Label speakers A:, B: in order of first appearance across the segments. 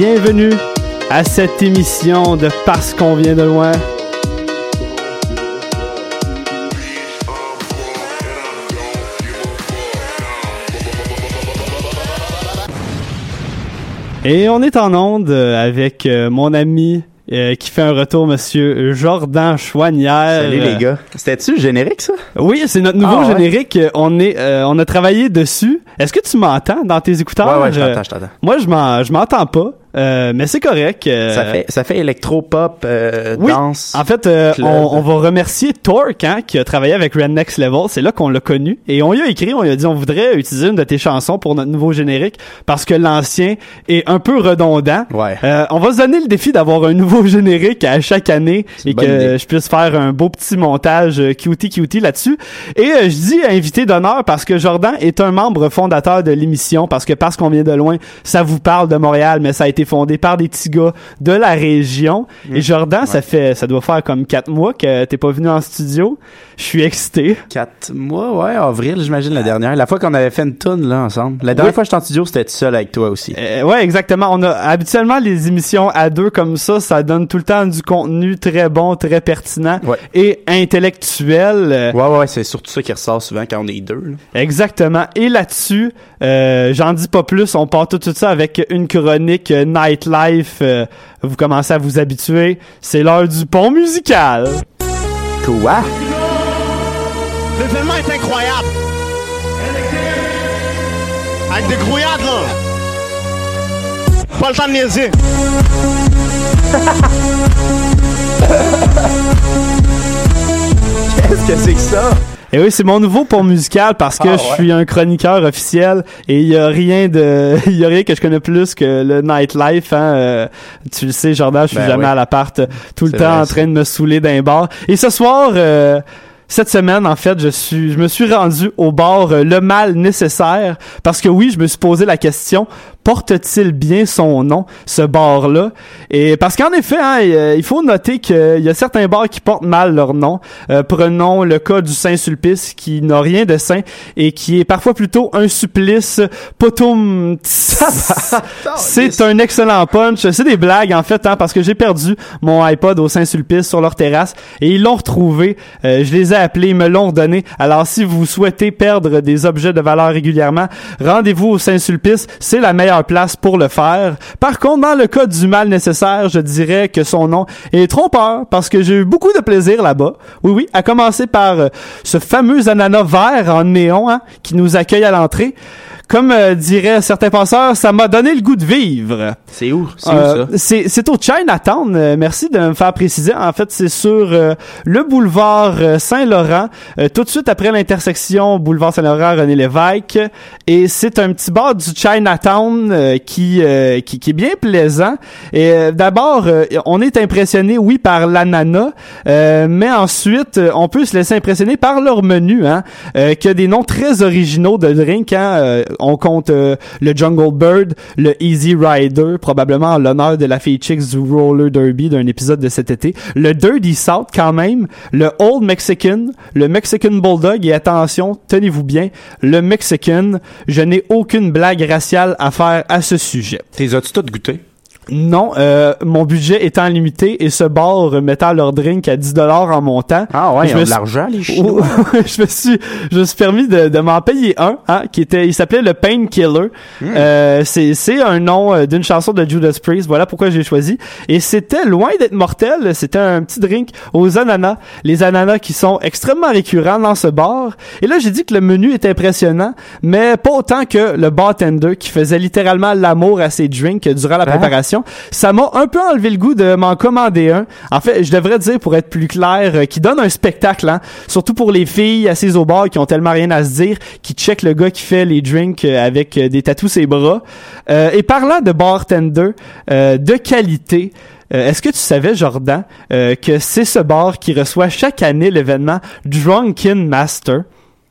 A: Bienvenue à cette émission de Parce qu'on vient de loin. Et on est en onde avec euh, mon ami euh, qui fait un retour, monsieur Jordan Chouanière.
B: Salut les gars. C'était-tu le générique, ça?
A: Oui, c'est notre nouveau
B: Ah ouais?
A: générique. On est, euh, on a travaillé dessus. Est-ce que tu m'entends dans tes écouteurs?
B: Ouais, ouais, je t'entends, je t'entends.
A: Moi, je m'entends pas. Euh, mais c'est correct. euh,
B: Ça fait, ça fait électro-pop, euh,
A: oui.
B: danse.
A: En fait, euh, on, on va remercier Torque, hein, qui a travaillé avec Red Next Level. C'est là qu'on l'a connu. Et on lui a écrit, on lui a dit, on voudrait utiliser une de tes chansons pour notre nouveau générique parce que l'ancien est un peu redondant.
B: Ouais.
A: Euh, on va se donner le défi d'avoir un nouveau générique à chaque année et que
B: idée.
A: je puisse faire un beau petit montage euh, cutie cutie là-dessus. Et je dis invité d'honneur parce que Jordan est un membre fondateur de l'émission parce que parce qu'on vient de loin, ça vous parle de Montréal, mais ça a été fondé par des petits gars de la région.
B: Mmh.
A: Et Jordan, ça fait, ça doit faire comme quatre mois que t'es pas venu en studio. Je suis excité.
B: Quatre mois, ouais, avril, j'imagine, la dernière. La fois qu'on avait fait une tune là, ensemble. La dernière
A: Oui.
B: fois que j'étais en studio, c'était seul avec toi aussi.
A: Euh, ouais, exactement. On a habituellement les émissions à deux comme ça, ça donne tout le temps du contenu très bon, très pertinent
B: Ouais.
A: et intellectuel.
B: Ouais, ouais, c'est surtout ça qui ressort souvent quand on est deux. là.
A: Exactement. Et là-dessus, euh, j'en dis pas plus. On part tout, tout ça avec une chronique euh, nightlife. euh, vous commencez à vous habituer. C'est l'heure du pont musical.
B: Quoi?
C: L'événement est incroyable. Avec des grouillades, là. Pas le temps de niaiser.
B: Qu'est-ce que c'est que ça?
A: Et oui, c'est mon nouveau pont musical parce que
B: Ah,
A: je suis un chroniqueur officiel et il y a rien de, il y a rien que je connais plus que le nightlife. Hein, euh, tu le sais, Jordan, je suis
B: Ben
A: jamais
B: oui.
A: à l'appart euh, tout le temps en train de me saouler d'un bar. Et ce soir. euh, cette semaine, en fait, je suis, je me suis rendu au bar euh, Le Mal Nécessaire parce que oui, je me suis posé la question porte-t-il bien son nom, ce bar-là? Et parce qu'en effet, hein, il il faut noter qu'il y a certains bars qui portent mal leur nom. Euh, prenons le cas du Saint-Sulpice qui n'a rien de saint et qui est parfois plutôt un supplice potum. C'est un excellent punch. C'est des blagues en fait, hein, parce que j'ai perdu mon iPod au Saint-Sulpice sur leur terrasse et ils l'ont retrouvé. Euh, je les ai appelés, ils me l'ont donné. Alors si vous souhaitez perdre des objets de valeur régulièrement, rendez-vous au Saint-Sulpice. C'est la meilleure place pour le faire. Par contre, dans le cas du mal nécessaire, je dirais que son nom est trompeur parce que j'ai eu beaucoup de plaisir là-bas. Oui, oui, à commencer par euh, ce fameux ananas vert en néon hein, qui nous accueille à l'entrée. Comme euh, diraient certains penseurs, ça m'a donné le goût de vivre.
B: C'est où? C'est
A: Euh,
B: où ça?
A: c'est au Chinatown. Euh, merci de me faire préciser. En fait, c'est sur euh, le boulevard euh, Saint-Laurent, euh, tout de suite après l'intersection boulevard Saint-Laurent René Lévesque. Et c'est un petit bar du Chinatown euh, qui, euh, qui qui est bien plaisant. Et euh, d'abord, euh, on est impressionné, oui, par l'ananas, euh, mais ensuite, euh, on peut se laisser impressionner par leur menu, hein, euh, qui a des noms très originaux de drink. Hein, euh, on compte euh, le Jungle Bird, le Easy Rider, probablement en l'honneur de la fille chicks du Roller Derby d'un épisode de cet été, le Dirty South quand même, le Old Mexican, le Mexican Bulldog et attention, tenez-vous bien, le Mexican. Je n'ai aucune blague raciale à faire à ce sujet.
B: T'es as-tu toutes goûté?
A: Non, euh, mon budget étant limité et ce bar mettant leur drink à 10 dollars en montant.
B: Ah ouais, ils ont de l'argent, les Chinois.
A: je me suis, je me suis permis de, de m'en payer un, hein, qui était, il s'appelait le Painkiller.
B: Hmm.
A: Euh, c'est, c'est un nom euh, d'une chanson de Judas Priest. Voilà pourquoi j'ai choisi. Et c'était loin d'être mortel. C'était un petit drink aux ananas. Les ananas qui sont extrêmement récurrents dans ce bar. Et là, j'ai dit que le menu est impressionnant, mais pas autant que le bartender qui faisait littéralement l'amour à ses drinks durant la
B: Hein?
A: Ça m'a un peu enlevé le goût de m'en commander un. En fait, je devrais dire, pour être plus clair, euh, qui donne un spectacle, hein, surtout pour les filles assises au bar qui ont tellement rien à se dire, qui check le gars qui fait les drinks euh, avec euh, des tatous ses bras. Et parlant de bartender de qualité, Est-ce que tu savais, Jordan, que c'est ce bar qui reçoit chaque année l'événement Drunken Master?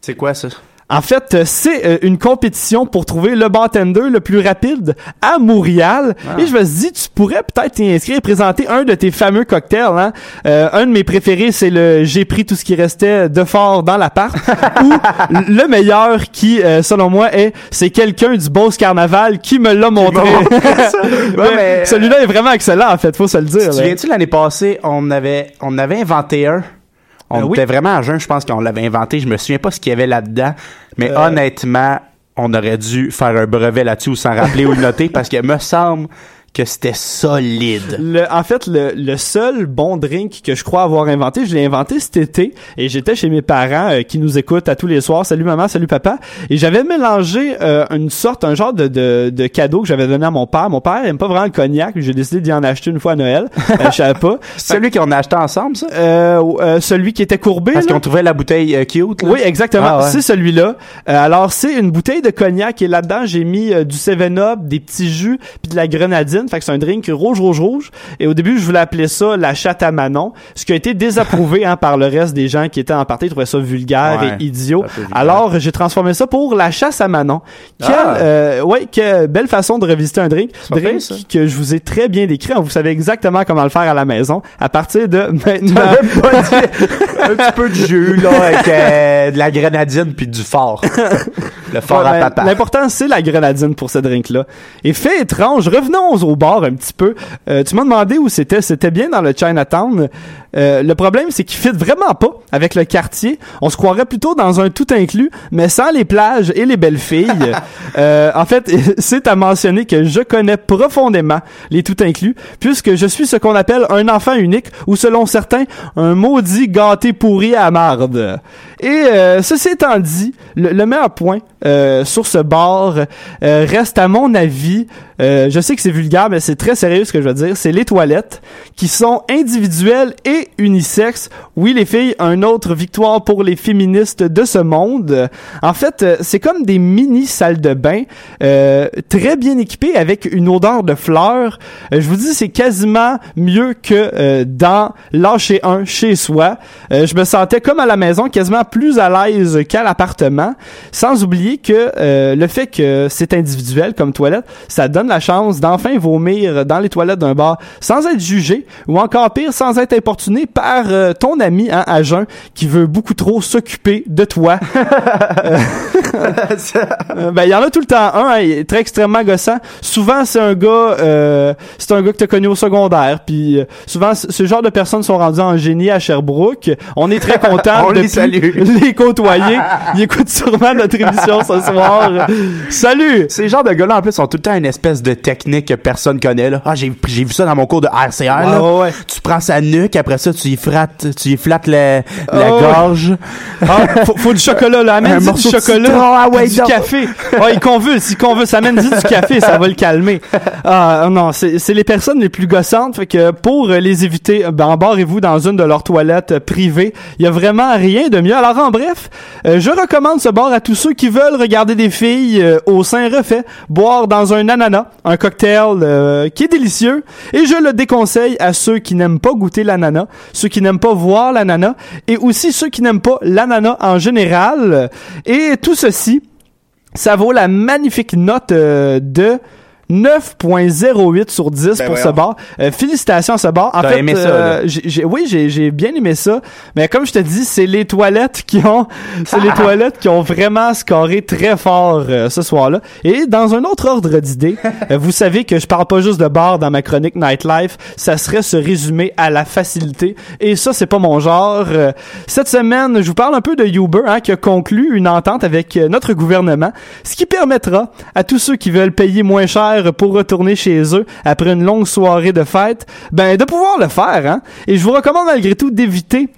B: C'est quoi ça?
A: En fait, euh, c'est euh, une compétition pour trouver le bartender le plus rapide à Montréal.
B: Ah.
A: Et je me suis dit, tu pourrais peut-être t'y inscrire et présenter un de tes fameux cocktails. Hein? Euh, un de mes préférés, c'est le J'ai pris tout ce qui restait de fort dans l'appart. ou le meilleur qui, euh, selon moi, est c'est quelqu'un du Beauce Carnaval qui me l'a montré. Celui-là est vraiment excellent, en fait, faut se le dire.
B: Tu te souviens-tu l'année passée, on avait, on avait inventé un? On
A: Euh, oui.
B: était vraiment à jeun, je pense qu'on l'avait inventé. Je me souviens pas ce qu'il y avait là-dedans. Mais
A: Euh.
B: honnêtement, on aurait dû faire un brevet là-dessus ou s'en rappeler ou le noter parce que me semble que c'était solide.
A: Le, en fait, le, le seul bon drink que je crois avoir inventé, je l'ai inventé cet été et j'étais chez mes parents euh, qui nous écoutent à tous les soirs. Salut maman, salut papa. Et j'avais mélangé euh, une sorte, un genre de, de, de cadeau que j'avais donné à mon père. Mon père aime pas vraiment le cognac. J'ai décidé d'y en acheter une fois à Noël. Euh, je savais pas.
B: Celui qu'on a acheté ensemble, ça?
A: Euh, euh, celui qui était courbé.
B: Parce qu'on trouvait la bouteille euh, cute. là.
A: Oui, exactement.
B: Ah ouais.
A: C'est celui-là. Euh, alors, c'est une bouteille de cognac et là-dedans, j'ai mis du 7-Up, des petits jus, puis de la grenadine. Fait que c'est un drink rouge, rouge, rouge. Et au début, je voulais appeler ça la chatte à Manon, ce qui a été désapprouvé hein, par le reste des gens qui étaient en partie. Ils trouvaient ça vulgaire
B: Ouais,
A: et idiot.
B: vulgaire.
A: Alors, j'ai transformé ça pour la chasse à Manon. Quelle,
B: Ah.
A: euh, ouais, quelle belle façon de revisiter un drink. Drink que je vous ai très bien décrit. Vous savez exactement comment le faire à la maison. À partir de maintenant.
B: un petit peu de jus, là, avec euh, de la grenadine puis du fort. Le fort
A: Ouais,
B: à
A: ben,
B: papa.
A: L'important, c'est la grenadine pour ce drink-là. Et fait étrange, revenons au bar un petit peu. Euh, tu m'as demandé où c'était. C'était bien dans le Chinatown. Euh, le problème, c'est qu'il fit vraiment pas avec le quartier. On se croirait plutôt dans un tout inclus, mais sans les plages et les belles filles. Euh, en fait, c'est à mentionner que je connais profondément les tout inclus, puisque je suis ce qu'on appelle un enfant unique, ou selon certains, un maudit gâté pourri à marde. Et euh, ceci étant dit, le, le meilleur point euh, sur ce bar euh, reste à mon avis, euh, je sais que c'est vulgaire, mais c'est très sérieux ce que je veux dire, c'est les toilettes qui sont individuelles et unisexes. Oui, les filles, un autre victoire pour les féministes de ce monde. En fait, euh, c'est comme des mini salles de bain euh, très bien équipées avec une odeur de fleurs. Je vous dis, c'est quasiment mieux que dans lâcher un chez soi. Je me sentais comme à la maison, quasiment plus à l'aise qu'à l'appartement. Sans oublier que euh, le fait que c'est individuel comme toilette, ça donne la chance d'enfin vomir dans les toilettes d'un bar sans être jugé ou encore pire sans être importuné par euh, ton ami hein, à jeun qui veut beaucoup trop s'occuper de toi. Euh, ben il y en a tout le temps un, hein, il est très extrêmement gossant. Souvent c'est un gars, euh, c'est un gars que t'as connu au secondaire, puis souvent ce genre de personnes sont rendues en génie à Sherbrooke. On est très content
B: On
A: de
B: les salue.
A: Les côtoyer. Ils écoutent sûrement notre émission ce soir. Salut.
B: Ces genres de gars-là, en plus, ont tout le temps une espèce de technique que personne connaît, là. Ah, j'ai, j'ai vu ça dans mon cours de RCR, là.
A: Ouais, ouais, ouais.
B: Tu prends sa nuque, après ça, tu y frattes, tu y flattes la, la
A: Oh,
B: gorge.
A: Ah, faut, faut du chocolat là, amène
B: Un
A: du
B: morceau de
A: chocolat,
B: citron, ah ouais,
A: du
B: donc.
A: café. Ouais, il convulse, il convulse, amène du café, ça va le calmer. Ah non, c'est c'est les personnes les plus gossantes, fait que pour euh, les éviter, ben embarrez-vous dans une de leurs toilettes euh, privées. Il y a vraiment rien de mieux. Alors en bref, euh, je recommande ce bar à tous ceux qui veulent regarder des filles euh, au sein refait, boire dans un ananas, un cocktail euh, qui est délicieux, et je le déconseille à ceux qui n'aiment pas goûter l'ananas, ceux qui n'aiment pas voir l'ananas, et aussi ceux qui n'aiment pas l'ananas en général. Et tout ceci, ça vaut la magnifique note de 9.08 sur 10
D: Ben
A: pour ce bar. Euh, félicitations à ce bar. En fait,
B: aimé ça,
A: euh, j'ai- j'ai- oui, j'ai j'ai bien aimé ça. Mais comme je te dis, c'est les toilettes qui ont, c'est les toilettes qui ont vraiment scoré très fort euh, ce soir-là. Et dans un autre ordre d'idée, euh, vous savez que je parle pas juste de bar dans ma chronique Nightlife. Ça serait se résumer à la facilité. Et ça, c'est pas mon genre. Euh, cette semaine, je vous parle un peu de Uber, hein, qui a conclu une entente avec euh, notre gouvernement, ce qui permettra à tous ceux qui veulent payer moins cher pour retourner chez eux après une longue soirée de fête, ben de pouvoir le faire. Hein. Et je vous recommande malgré tout d'éviter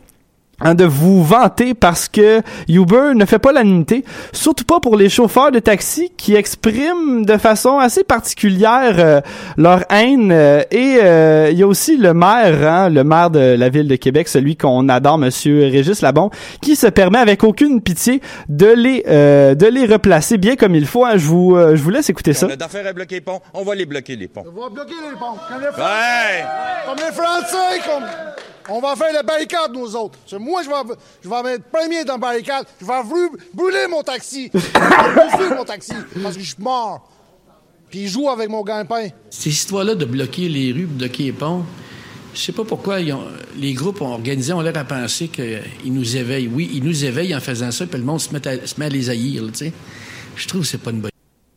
A: hein, de vous vanter parce que Uber ne fait pas l'unité, surtout pas pour les chauffeurs de taxi qui expriment de façon assez particulière euh, leur haine. euh, et euh, il y a aussi le maire, hein, le maire de la ville de Québec, celui qu'on adore, Monsieur Régis Labon, qui se permet avec aucune pitié de les euh, de les replacer bien comme il faut. hein. Je vous euh, je vous laisse écouter ça.
E: On a d'affaires à bloquer les ponts, on va les bloquer les ponts.
C: On va bloquer les ponts. Comme les, Fran-
E: Ouais!
C: comme les Français, comme... On va faire la barricade, nous autres. Moi, je vais, je vais être premier dans la barricade. Je vais brû- brûler mon taxi. Je vais brûler mon taxi parce que je suis mort. Puis il joue avec mon gagne-pain.
F: Ces histoires-là de bloquer les rues, bloquer les ponts, je sais pas pourquoi les groupes ont organisé ont l'air à penser qu'ils nous éveillent. Oui, ils nous éveillent en faisant ça, puis le monde se met à, les haïr. Je trouve que c'est pas une bonne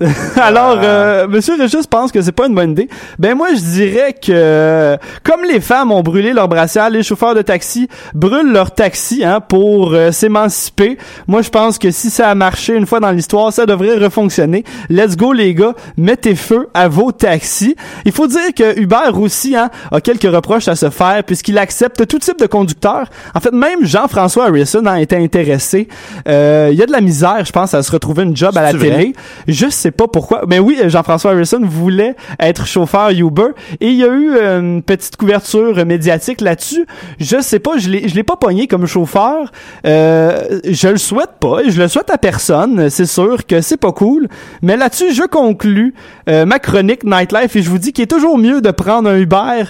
A: Alors, euh, Monsieur Régis pense que c'est pas une bonne idée. Ben moi, je dirais que comme les femmes ont brûlé leur brassière, les chauffeurs de taxi brûlent leur taxi hein, pour euh, s'émanciper. Moi, je pense que si ça a marché une fois dans l'histoire, ça devrait refonctionner. Let's go, les gars, mettez feu à vos taxis. Il faut dire que Uber aussi hein, a quelques reproches à se faire puisqu'il accepte tout type de conducteur. En fait, même Jean-François Harrison a été intéressé. Euh, Il y a de la misère, je pense, à se retrouver une job à la télé. Je sais pas pourquoi. Mais oui, Jean-François Harrison voulait être chauffeur Uber et il y a eu euh, une petite couverture médiatique là-dessus. Je sais pas, je l'ai je l'ai pas pogné comme chauffeur. Euh, je le souhaite pas je le souhaite à personne. C'est sûr que c'est pas cool. Mais là-dessus, je conclus euh, ma chronique Nightlife et je vous dis qu'il est toujours mieux de prendre un Uber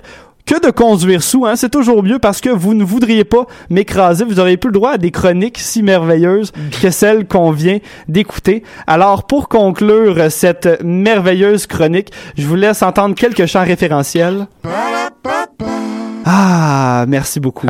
A: que de conduire sous, hein, c'est toujours mieux parce que vous ne voudriez pas m'écraser. Vous auriez plus le droit à des chroniques si merveilleuses que celles qu'on vient d'écouter. Alors, pour conclure cette merveilleuse chronique, je vous laisse entendre quelques chants référentiels. Ah, merci beaucoup.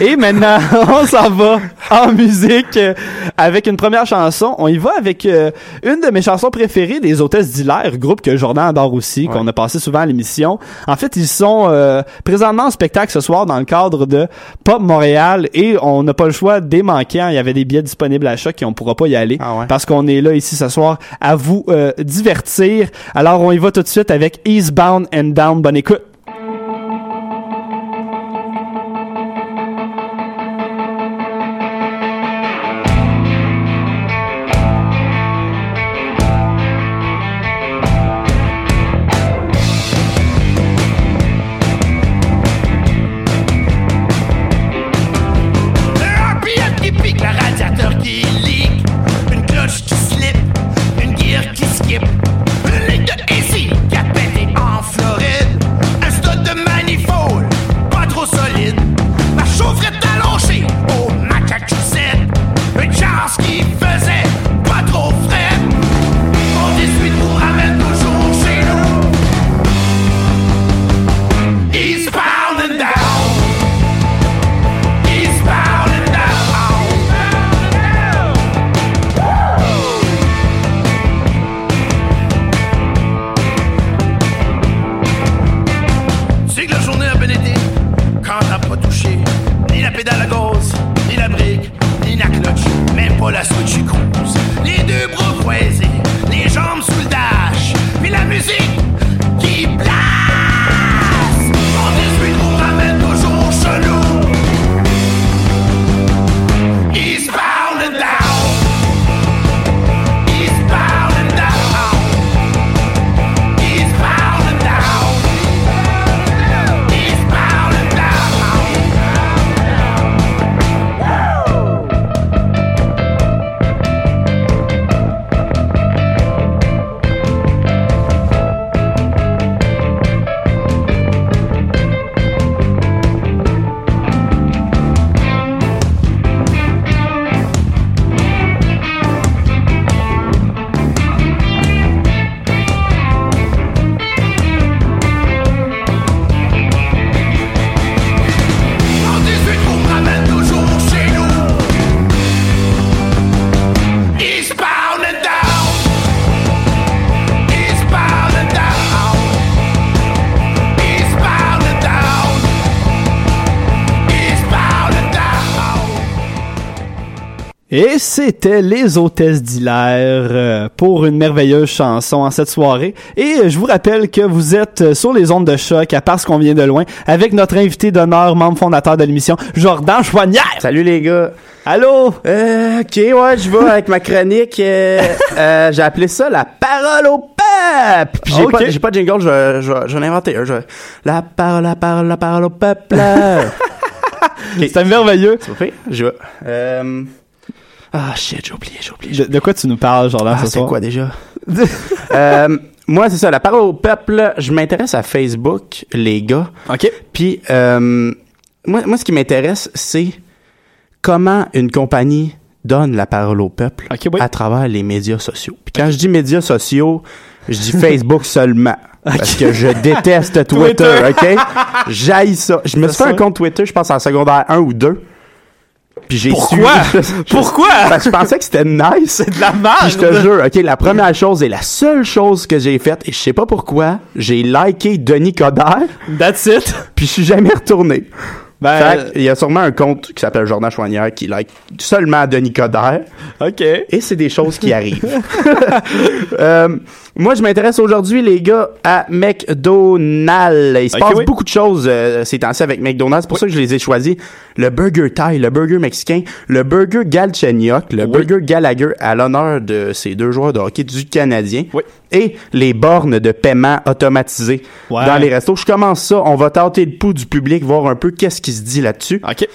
A: Et maintenant, on s'en va en musique euh, avec une première chanson. On y va avec euh, une de mes chansons préférées des Hôtesses d'Hilaire, groupe que Jordan adore aussi, qu'on a passé souvent à l'émission. En fait, ils sont euh, présentement en spectacle ce soir dans le cadre de Pop Montréal et on n'a pas le choix des manquants. Il y avait des billets disponibles à choc et on pourra pas y aller
B: Ah ouais.
A: parce qu'on est là ici ce soir à vous euh, divertir. Alors, on y va tout de suite avec Eastbound and Down. Bonne écoute. C'était les hôtesses d'Hilaire euh, pour une merveilleuse chanson en cette soirée. Et euh, je vous rappelle que vous êtes euh, sur les ondes de choc à parce qu'on vient de loin avec notre invité d'honneur, membre fondateur de l'émission, Jordan Chouanière.
B: Salut les gars.
A: Allô?
B: Euh, ok, ouais, je vais avec ma chronique. euh, euh, j'ai appelé ça la parole au peuple. Puis j'ai
A: Ok.
B: pas, j'ai pas de jingle, je je ai inventé je la parole, la parole, la parole au peuple.
A: C'était merveilleux.
B: Ça fait? Je vais. Ah shit, j'ai oublié, j'ai oublié.
A: De, de quoi tu nous parles, Jordan,
B: Ah,
A: ce soir?
B: quoi déjà? Euh, moi, c'est ça, la parole au peuple, je m'intéresse à Facebook, les gars.
A: OK.
B: Puis, euh, moi, moi, ce qui m'intéresse, c'est comment une compagnie donne la parole au peuple
A: oui.
B: à travers les médias sociaux. Puis quand je dis médias sociaux, je dis Facebook seulement. Parce que je déteste Twitter,
A: Twitter.
B: OK? J'haïs ça. Je me suis fait un compte Twitter, je pense, en secondaire 1 ou 2. Puis j'ai
A: Pourquoi? Pourquoi?
B: Parce que je pensais que c'était nice.
A: C'est de la
B: Puis
A: merde.
B: je te jure, ok, la première chose et la seule chose que j'ai faite, et je sais pas pourquoi, j'ai liké Denis Coderre,
A: That's it.
B: puis je suis jamais retourné.
A: Ben,
B: Fait il y a sûrement un compte qui s'appelle Jordan Chouanière qui like seulement Denis Coderre,
A: OK.
B: et c'est des choses qui arrivent. Euh, moi, je m'intéresse aujourd'hui, les gars, à McDonald's. Il se passe
A: oui.
B: beaucoup de choses euh, ces temps-ci avec McDonald's. C'est pour ça que je les ai choisis. Le burger Thai, le burger mexicain, le burger Galchenyuk, le
A: Oui.
B: burger Gallagher à l'honneur de ces deux joueurs de hockey du Canadien.
A: Oui.
B: Et les bornes de paiement automatisées
A: Ouais.
B: dans les restos. Je commence ça. On va tenter le pouls du public, voir un peu qu'est-ce qui se dit là-dessus.
A: OK.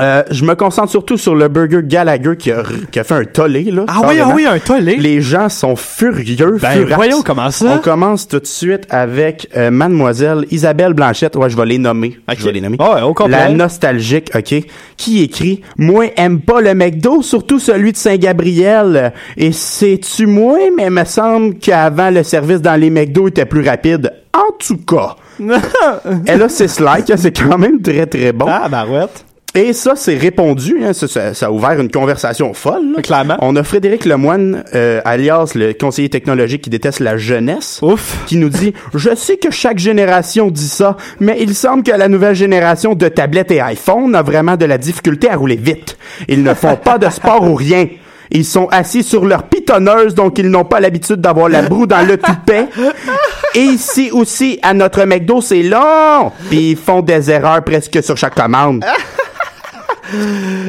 B: Euh, je me concentre surtout sur le burger Gallagher qui a, qui a fait un tollé, là.
A: Ah oui, ah oui, un tollé.
B: Les gens sont furieux.
A: Ben,
B: furax.
A: voyons comment ça.
B: On commence tout de suite avec euh, Mademoiselle Isabelle Blanchette. Ouais, je vais les nommer.
A: Ok.
B: Je vais les nommer.
A: Ouais, au complet.
B: La nostalgique, OK, qui écrit « Moi, aime pas le McDo, surtout celui de Saint-Gabriel. Et c'est-tu moi, mais me semble qu'avant, le service dans les McDo était plus rapide. En tout cas. » Elle a six likes, c'est quand même très, très bon.
A: Ah, barouette.
B: Et ça, c'est répondu. hein, ça, ça- ça a ouvert une conversation folle. là.
A: Clairement.
B: On a Frédéric Lemoine, euh, alias le conseiller technologique qui déteste la jeunesse,
A: Ouf.
B: qui nous dit « Je sais que chaque génération dit ça, mais il semble que la nouvelle génération de tablettes et iPhone a vraiment de la difficulté à rouler vite. Ils ne font pas de sport ou rien. Ils sont assis sur leur pitonneuse, donc ils n'ont pas l'habitude d'avoir la broue dans le toupet. Et ici aussi, à notre McDo, c'est long. Puis ils font des erreurs presque sur chaque commande.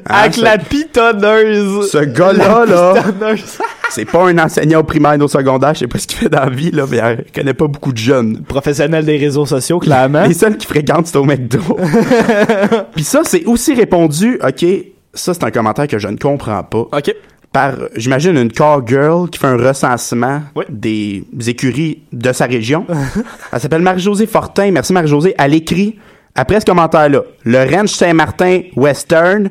A: Avec
B: Hein,
A: la pitonneuse.
B: Ce gars-là, là, c'est pas un enseignant au primaire et au secondaire, je sais pas ce qu'il fait dans la vie, là, mais il connaît pas beaucoup de jeunes.
A: Professionnel des réseaux sociaux, clairement.
B: Les seuls qui fréquentent, c'est au McDo. Puis ça, c'est aussi répondu, ok, ça c'est un commentaire que je ne comprends pas.
A: OK.
B: Par, j'imagine, une car girl qui fait un recensement
A: Oui.
B: des écuries de sa région. Elle s'appelle Marie-Josée Fortin. Merci Marie-Josée. Elle écrit, après ce commentaire-là, le Ranch Saint-Martin Western,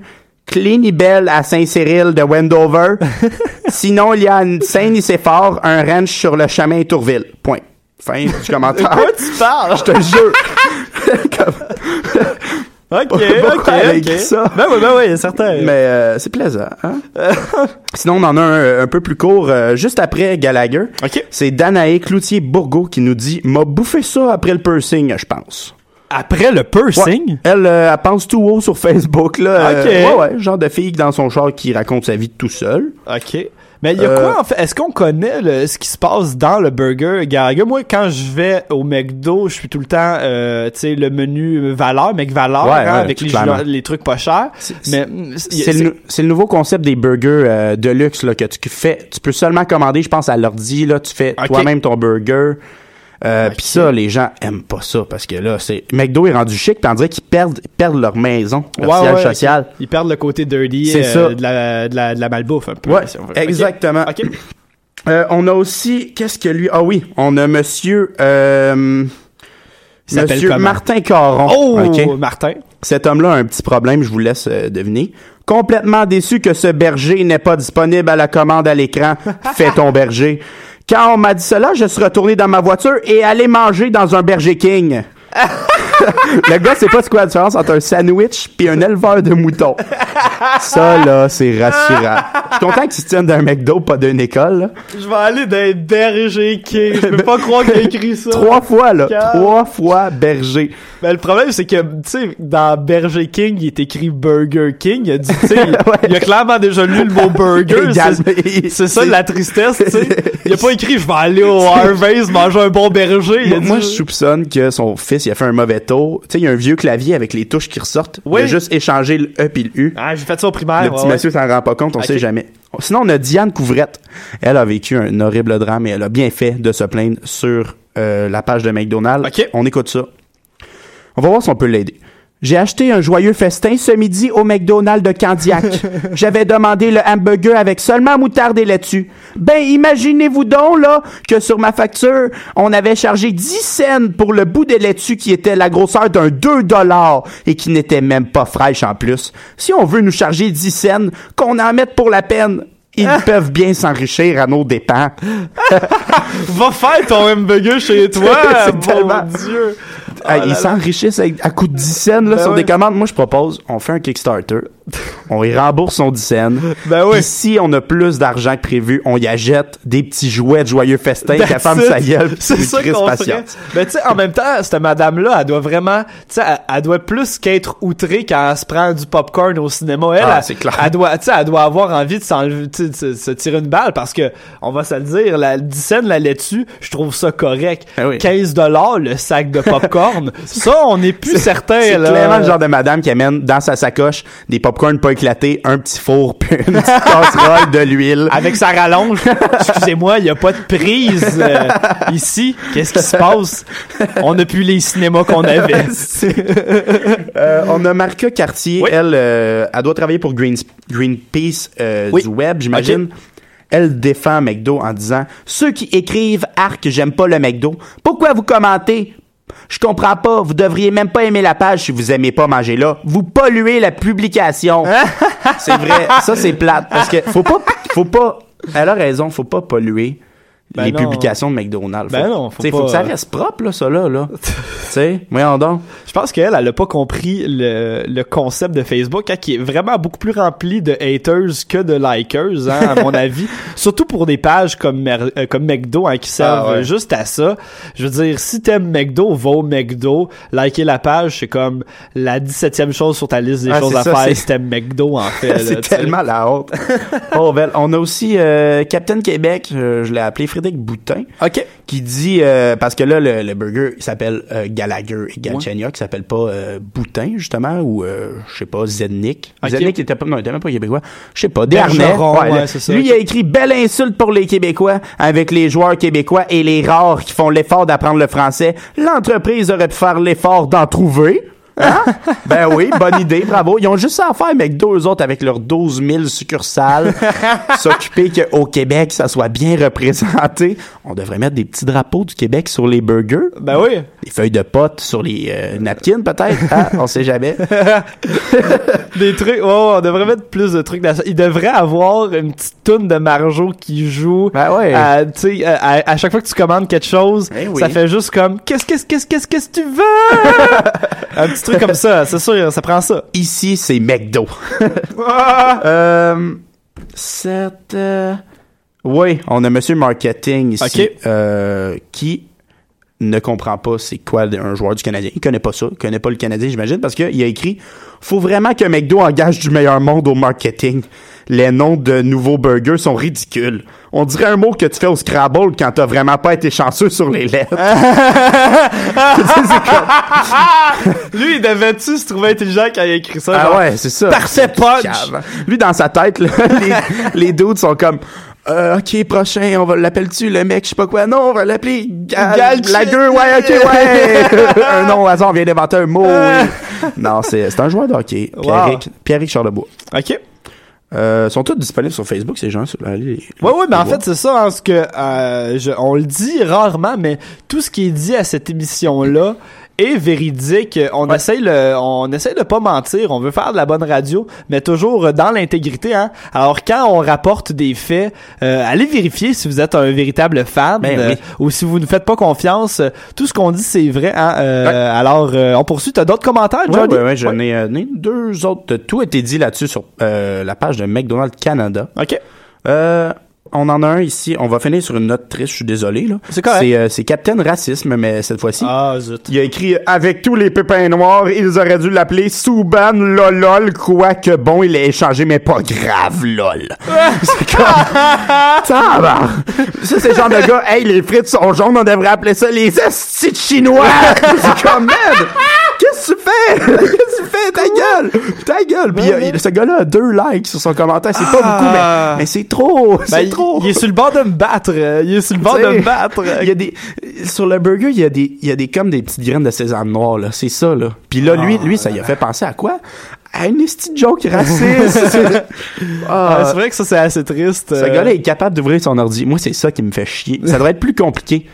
B: Bell à Saint-Cyril de Wendover. Sinon, il y a une Saint-Nicéphore, un ranch sur le chemin Tourville. Point. Fin du commentaire.
A: Quoi tu parles?
B: Je te jure.
A: OK,
B: Pourquoi
A: OK, OK.
B: écrit ça?
A: Ben oui, ben oui, certain.
B: Mais euh, c'est plaisant. Hein? Sinon, on en a un, un peu plus court, euh, juste après Gallagher.
A: OK.
B: C'est Danae Cloutier-Bourgo qui nous dit « M'a bouffé ça après le piercing, je pense. »
A: Après le piercing?
B: Ouais. Elle, euh, elle pense tout haut sur Facebook, là.
A: Ok.
B: Euh, ouais, ouais, genre de fille dans son char qui raconte sa vie tout seul.
A: OK. Mais il y a
B: Euh,
A: quoi, en fait? Est-ce qu'on connaît le- ce qui se passe dans le burger Garaga? Moi, quand je vais au McDo, je suis tout le temps, euh, tu sais, le menu valeur, mec valeur,
B: Ouais,
A: hein,
B: ouais,
A: avec les, trucs pas chers. Mais
B: C'est le, nouveau concept des burgers euh, de luxe là, que tu fais. Tu peux seulement commander, je pense, à l'ordi. Là, tu fais toi-même ton burger. Euh, Puis ça, les gens aiment pas ça parce que là, c'est McDo est rendu chic. Puis on dirait qu'ils perdent, ils perdent leur maison, leur
A: Ouais,
B: siège
A: ouais,
B: social.
A: Ils perdent le côté dirty
B: C'est
A: euh,
B: ça.
A: De, la, de, la, de la malbouffe un peu.
B: Ouais,
A: si
B: exactement. Euh, on a aussi, qu'est-ce que lui Ah oui, on a Monsieur, euh,
A: Il s'appelle
B: Monsieur? Martin Caron.
A: Oh,
B: Ok.
A: Martin.
B: Cet homme-là a un petit problème, je vous laisse euh, deviner. Complètement déçu que ce berger n'est pas disponible à la commande à l'écran. Fais ton berger. Quand on m'a dit cela, je suis retourné dans ma voiture et allé manger dans un Berger King. le gars, c'est pas c'est quoi la différence entre un sandwich puis un éleveur de moutons. Ça, là, c'est rassurant. Je suis content que tu tiennes d'un McDo, pas d'une école. là.
A: Je vais aller dans Berger King. Je peux pas croire qu'il a écrit ça.
B: Trois fois, là. Trois fois berger.
A: Ben, le problème, c'est que, tu sais, dans Berger King, il est écrit Burger King. Il a dit, tu sais, il, il a clairement déjà lu le mot burger. C'est- C'est ça la tristesse, tu sais. Il a pas écrit, je vais aller au Harvey's manger un bon berger. Il a
B: Moi,
A: dit,
B: moi, je soupçonne que son fils, il a fait un mauvais Tu sais, il y a un vieux clavier avec les touches qui ressortent.
A: Oui.
B: Il a juste échangé le E puis le U.
A: Ah, j'ai fait ça au primaire.
B: le petit
A: ouais,
B: monsieur s'en rend pas compte, on
A: Ok.
B: sait jamais. Sinon, on a Diane Couvrette. Elle a vécu un horrible drame et elle a bien fait de se plaindre sur euh, la page de McDonald's.
A: Ok.
B: On écoute ça. On va voir si on peut l'aider. J'ai acheté un joyeux festin ce midi au McDonald's de Candiac. J'avais demandé le hamburger avec seulement moutarde et laitue. Ben, imaginez-vous donc, là, que sur ma facture, on avait chargé 10 cents pour le bout de laitue qui était la grosseur d'un 2 dollars et qui n'était même pas fraîche en plus. Si on veut nous charger 10 cents, qu'on en mette pour la peine. Ils peuvent bien s'enrichir à nos dépens.
A: Va faire ton hamburger chez toi.
B: C'est
A: bon
B: tellement-
A: Dieu. Là
B: ils s'enrichissent à coup de 10 cents là,
A: Ben
B: sur des commandes. Moi, je propose, on fait un Kickstarter. On y rembourse son 10 cents.
A: Ben oui.
B: Si on a plus d'argent que prévu, on y achète des petits jouets de joyeux festin ferme
A: it.
B: sa gueule.
A: C'est ça qu'on ferait. Mais tu sais, en même temps, cette madame-là, elle doit vraiment, tu sais, elle, elle doit plus qu'être outrée quand elle se prend du popcorn au cinéma. Elle,
B: Ah,
A: elle-
B: c'est clair.
A: Elle doit, tu sais, elle doit avoir envie de s'enlever, tu sais, de se, tirer une balle parce que, on va se le dire, la 10 cents la laitue, je trouve ça correct.
B: Ah oui.
A: 15 dollars le sac de popcorn. ça, on n'est plus certain,
B: C'est
A: là.
B: clairement le genre de madame qui amène dans sa sacoche des popcorn pas éclatés, un petit four, puis une petite casserole de l'huile.
A: Avec sa rallonge. Excusez-moi, il n'y a pas de prise euh, ici. Qu'est-ce qui se passe? On n'a plus les cinémas qu'on avait.
B: Euh, on a Marca Cartier,
A: Oui.
B: elle, euh, elle doit travailler pour Green, Greenpeace
A: Oui.
B: du web, j'imagine. Elle défend McDo en disant Ceux qui écrivent Arc, j'aime pas le McDo, pourquoi vous commentez Je comprends pas, vous devriez même pas aimer la page si vous aimez pas manger là. Vous polluez la publication. c'est vrai, ça c'est plate. Parce que faut pas, faut pas, elle a raison, faut pas polluer
A: Ben
B: les
A: non.
B: publications de McDonald's.
A: Ben
B: Faut-
A: non, faut
B: t'sais, faut
A: pas-
B: que ça reste propre, là, ça là. là. tu sais, voyons donc.
A: Je pense qu'elle, elle a pas compris le, le concept de Facebook, hein, qui est vraiment beaucoup plus rempli de haters que de likers, hein, à mon avis. Surtout pour des pages comme, euh, comme McDo, hein, qui servent
B: Ah ouais.
A: juste à ça. Je veux dire, si t'aimes McDo, va au McDo, liker la page, c'est comme la 17e chose sur ta liste des
B: Ah,
A: choses à
B: ça,
A: faire si t'aimes McDo, en fait.
B: c'est tellement la honte. oh, belle. On a aussi euh, Captain Québec, euh, je l'ai appelé Frédéric Boutin,
A: OK.
B: qui dit euh, parce que là le, le burger il s'appelle euh, Gallagher et Galchenyuk, qui s'appelle pas euh, Boutin justement ou euh, je sais pas Zednik.
A: Ok.
B: Zednik était pas non, il était même pas québécois. Je sais pas, des
A: Bergeron,
B: Harnais.
A: ouais, ça.
B: Lui il a écrit belle insulte pour les Québécois avec les joueurs québécois et les rares qui font l'effort d'apprendre le français. L'entreprise aurait pu faire l'effort d'en trouver. Hein? ben oui, bonne idée, bravo. Ils ont juste ça à faire, mais deux autres avec leurs 12 000 succursales, s'occuper qu'au Québec, ça soit bien représenté. On devrait mettre des petits drapeaux du Québec sur les burgers.
A: Ben oui.
B: Des feuilles de potes sur les euh, napkins, peut-être. Hein? On sait jamais.
A: Des trucs, oh, on devrait mettre plus de trucs dans ça. Il devrait avoir une petite toune de Marjo qui joue.
B: Ben ouais.
A: à, tu sais, à, à- chaque fois que tu commandes quelque chose,
B: oui.
A: ça fait juste comme qu'est-ce qu'est-ce qu'est-ce qu'est-ce qu'est-ce que tu veux? Un petit truc comme ça, c'est sûr, ça prend ça.
B: Ici, c'est McDo.
A: Ah!
B: euh, cette... euh, Oui, on a Monsieur Marketing ici,
A: Ok.
B: euh, qui ne comprend pas c'est quoi un joueur du Canadien. Il connaît pas ça. Il connaît pas le Canadien, j'imagine, parce qu'il a écrit Faut vraiment que McDo engage du meilleur monde au marketing. Les noms de nouveaux burgers sont ridicules. On dirait un mot que tu fais au Scrabble quand t'as vraiment pas été chanceux sur les lettres.
A: Lui, il devait-tu se trouver intelligent quand il a écrit ça?
B: Ah
A: genre,
B: ouais, c'est ça.
A: Parfait punch!
B: Lui, dans sa tête, là, les, les dudes sont comme... Euh, ok, prochain, on va l'appelle-tu le mec, je sais pas quoi? Non, on va l'appeler Gal,
A: Gal-
B: la gueule, ouais, ok, ouais. un nom au hasard, on vient d'inventer un mot. oui. Non, c'est, c'est un joueur de hockey. Pierrick, Pierrick Charlebois.
A: OK.
B: Euh, sont tous disponibles sur Facebook, ces gens. Allez,
A: Ouais, ouais, mais en
B: les
A: fait, c'est ça, hein, ce que, euh, je- on le dit rarement, mais tout ce qui est dit à cette émission-là est véridique. On essaye le, on essaye de pas mentir. On veut faire de la bonne radio, mais toujours dans l'intégrité, hein. Alors, quand on rapporte des faits, euh, allez vérifier si vous êtes un véritable fan,
B: Ben
A: euh,
B: oui.
A: ou si vous ne faites pas confiance. Tout ce qu'on dit, c'est vrai, hein. Euh, Alors, euh, on poursuit. T'as d'autres commentaires, Johnny?
B: ouais, j'en ai, euh, deux autres. Tout a été dit là-dessus sur euh, la page de McDonald's Canada.
A: OK.
B: Euh, on en a un ici. On va finir sur une note triste. Je suis désolé. là.
A: C'est correct.
B: C'est, euh, c'est Captain Racisme, mais cette fois-ci.
A: Ah, zut.
B: Il a écrit Avec tous les pépins noirs, ils auraient dû l'appeler Souban Lolol, quoique bon, il a échangé, mais pas grave, lol. c'est comme. Ça, c'est le genre de gars, hey, les frites sont jaunes, on devrait appeler ça les estis chinois. c'est comme, man, qu'est-ce que tu fais? Qu'est-ce que tu fais? Ta gueule! Ta gueule! Puis il- il- ce gars-là a deux likes sur son commentaire. C'est pas
A: Ah.
B: beaucoup, mais, mais c'est trop.
A: Ben,
B: C'est
A: il-
B: trop.
A: Il est sur le bord de me battre. euh, Il est sur le bord de me battre.
B: Il y a des sur le burger, il y a des il y a des comme des petites graines de sésame noir là, c'est ça là. Puis là lui lui ça lui a fait penser à quoi? À une esti de joke raciste. Ah,
A: Ouais, c'est vrai que ça, c'est assez triste.
B: ce
A: euh.
B: gars-là est capable d'ouvrir son ordi. Moi, c'est ça qui me fait chier. Ça devrait être plus compliqué.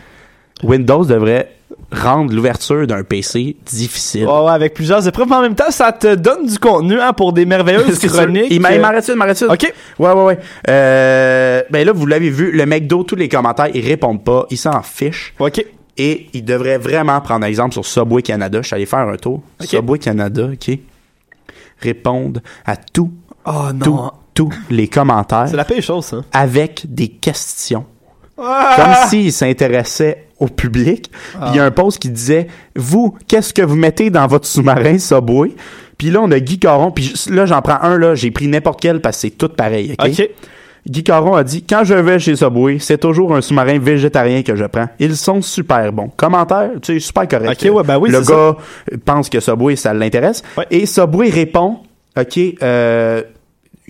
B: Windows devrait rendre l'ouverture d'un PC difficile.
A: Ouais, ouais, avec plusieurs épreuves, mais en même temps, ça te donne du contenu hein, pour des merveilleuses chroniques.
B: Il m'a- il
A: Euh,
B: m'arrête ça, il m'arrête ça.
A: OK.
B: Ouais, ouais, ouais. Euh, ben là, vous l'avez vu, le McDo, tous les commentaires, ils répondent pas. Ils s'en fichent.
A: OK.
B: Et ils devraient vraiment prendre exemple sur Subway Canada. Je suis allé faire un tour. Subway Canada, OK. Répondent à tout,
A: Oh
B: tout,
A: non.
B: tous les commentaires
A: C'est la pire chose, ça.
B: avec des questions.
A: Ah!
B: Comme s'ils s'intéressaient au public. Puis il y a un post qui disait Vous, qu'est-ce que vous mettez dans votre sous-marin Subway Puis là, on a Guy Caron. Puis là, j'en prends un, là. J'ai pris n'importe quel parce que c'est tout pareil. OK? Guy Caron a dit Quand je vais chez Subway, c'est toujours un sous-marin végétarien que je prends. Ils sont super bons. Commentaire, tu sais, super correct.
A: Ok, ouais, ben oui,
B: Le gars pense que Subway, ça l'intéresse.
A: Ouais.
B: Et Subway répond OK, euh,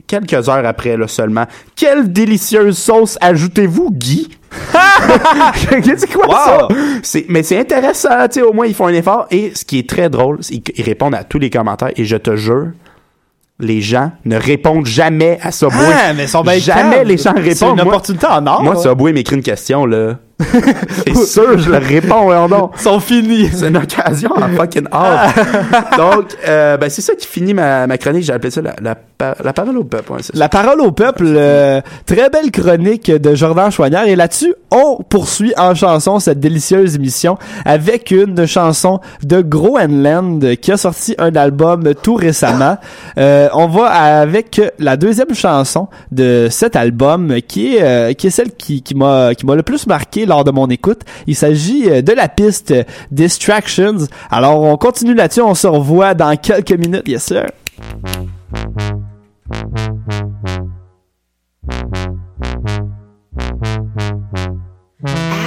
B: quelques heures après là, seulement. Quelle délicieuse sauce ajoutez-vous, Guy? C'est quoi
A: Wow.
B: ça C'est mais c'est intéressant, tu sais au moins ils font un effort et ce qui est très drôle, c'est qu'ils ils répondent à tous les commentaires et je te jure les gens ne répondent jamais à Subway.
A: Ah, mais sont
B: jamais les gens
A: C'est
B: répondent.
A: une
B: Moi-
A: opportunité en or.
B: Moi. Subway m'écrit une question, là. c'est sûr, je leur réponds, donc.
A: Ils sont finis.
B: C'est une occasion en fucking. Donc, euh, ben, c'est ça qui finit ma, ma chronique. J'ai appelé ça la, la, pa- la parole au peuple. ouais.
A: La parole au peuple, euh, très belle chronique de Jordan Chouanière. Et là-dessus, on poursuit en chanson cette délicieuse émission avec une chanson de Groenland qui a sorti un album tout récemment. Euh, on va avec la deuxième chanson de cet album qui est qui est celle qui qui m'a qui m'a le plus marqué lors de mon écoute. Il s'agit euh, de la piste Distractions. Alors on continue là-dessus, on se revoit dans quelques minutes, yes sir.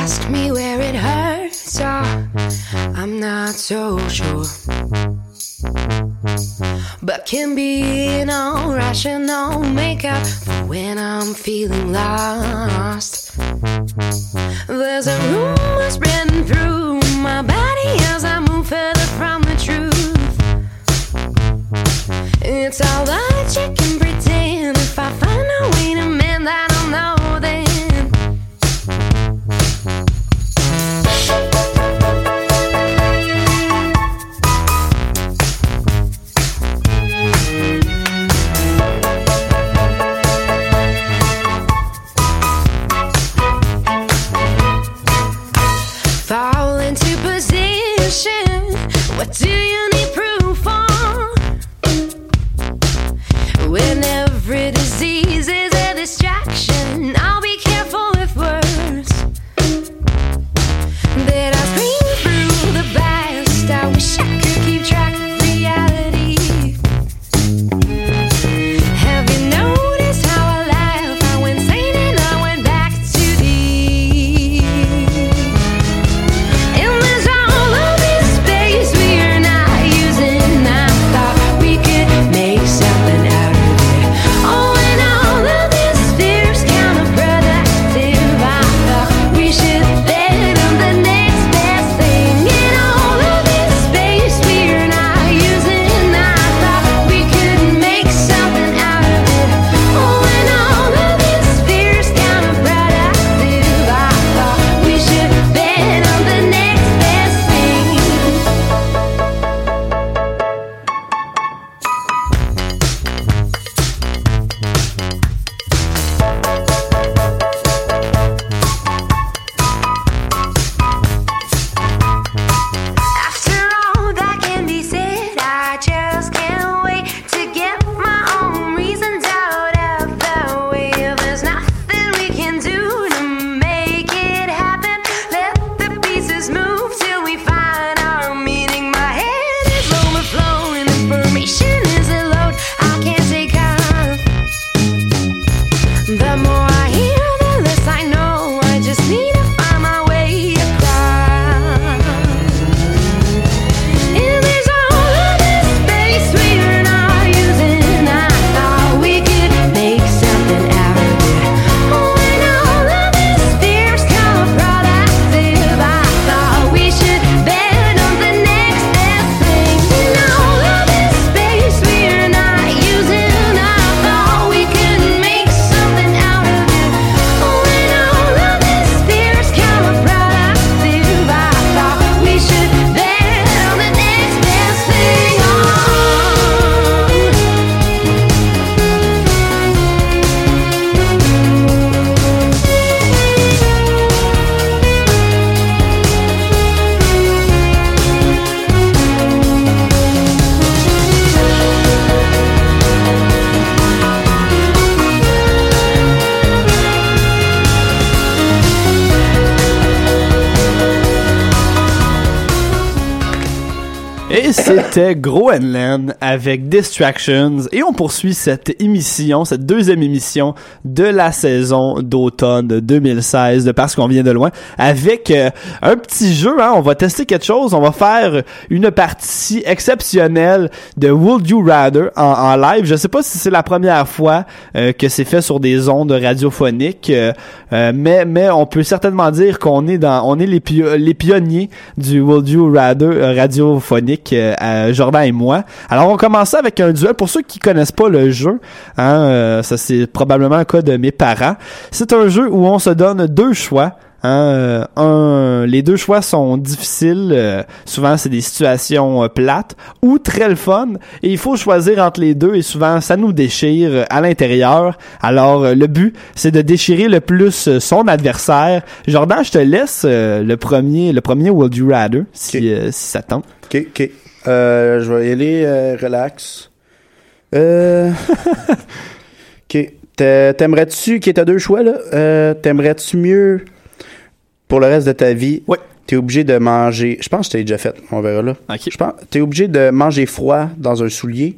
G: Ask me where it hurts, oh, I'm not so sure. But can be no rational makeup for when I'm feeling lost. There's a rumor spreading through my body as I move further from the truth. It's all that you can pretend. If I find
A: c'était Groenland avec Distractions. Et on poursuit cette émission, cette deuxième émission de la saison d'automne 2016 de Parce qu'on vient de loin avec euh, un petit jeu. Hein. On va tester quelque chose. On va faire une partie exceptionnelle de Would You Rather en, live. Je sais pas si c'est la première fois euh, que c'est fait sur des ondes radiophoniques, euh, mais mais on peut certainement dire qu'on est dans on est les, pio- les pionniers du Would You Rather radiophonique euh, Jordan et moi. Alors on commence avec un duel pour ceux qui connaissent pas le jeu. Hein, euh, ça c'est probablement un cas de mes parents. C'est un jeu où on se donne deux choix. Hein, euh, un, les deux choix sont difficiles. euh, souvent, c'est des situations euh, plates ou très le fun. Et il faut choisir entre les deux. Et souvent, ça nous déchire euh, à l'intérieur. Alors, euh, le but, c'est de déchirer le plus son adversaire. Jordan, je te laisse euh, le premier, le premier Would You Rather, si, euh, si ça tente.
B: Ok, ok. Euh, je vais y aller euh, relax. Euh... ok. T'a- T'aimerais-tu, qui t'as deux choix là, euh, t'aimerais-tu mieux pour le reste de ta vie?
A: Ouais.
B: T'es obligé de manger. Je pense que je t'ai déjà fait. On verra là. Je pense. T'es obligé de manger froid dans un soulier.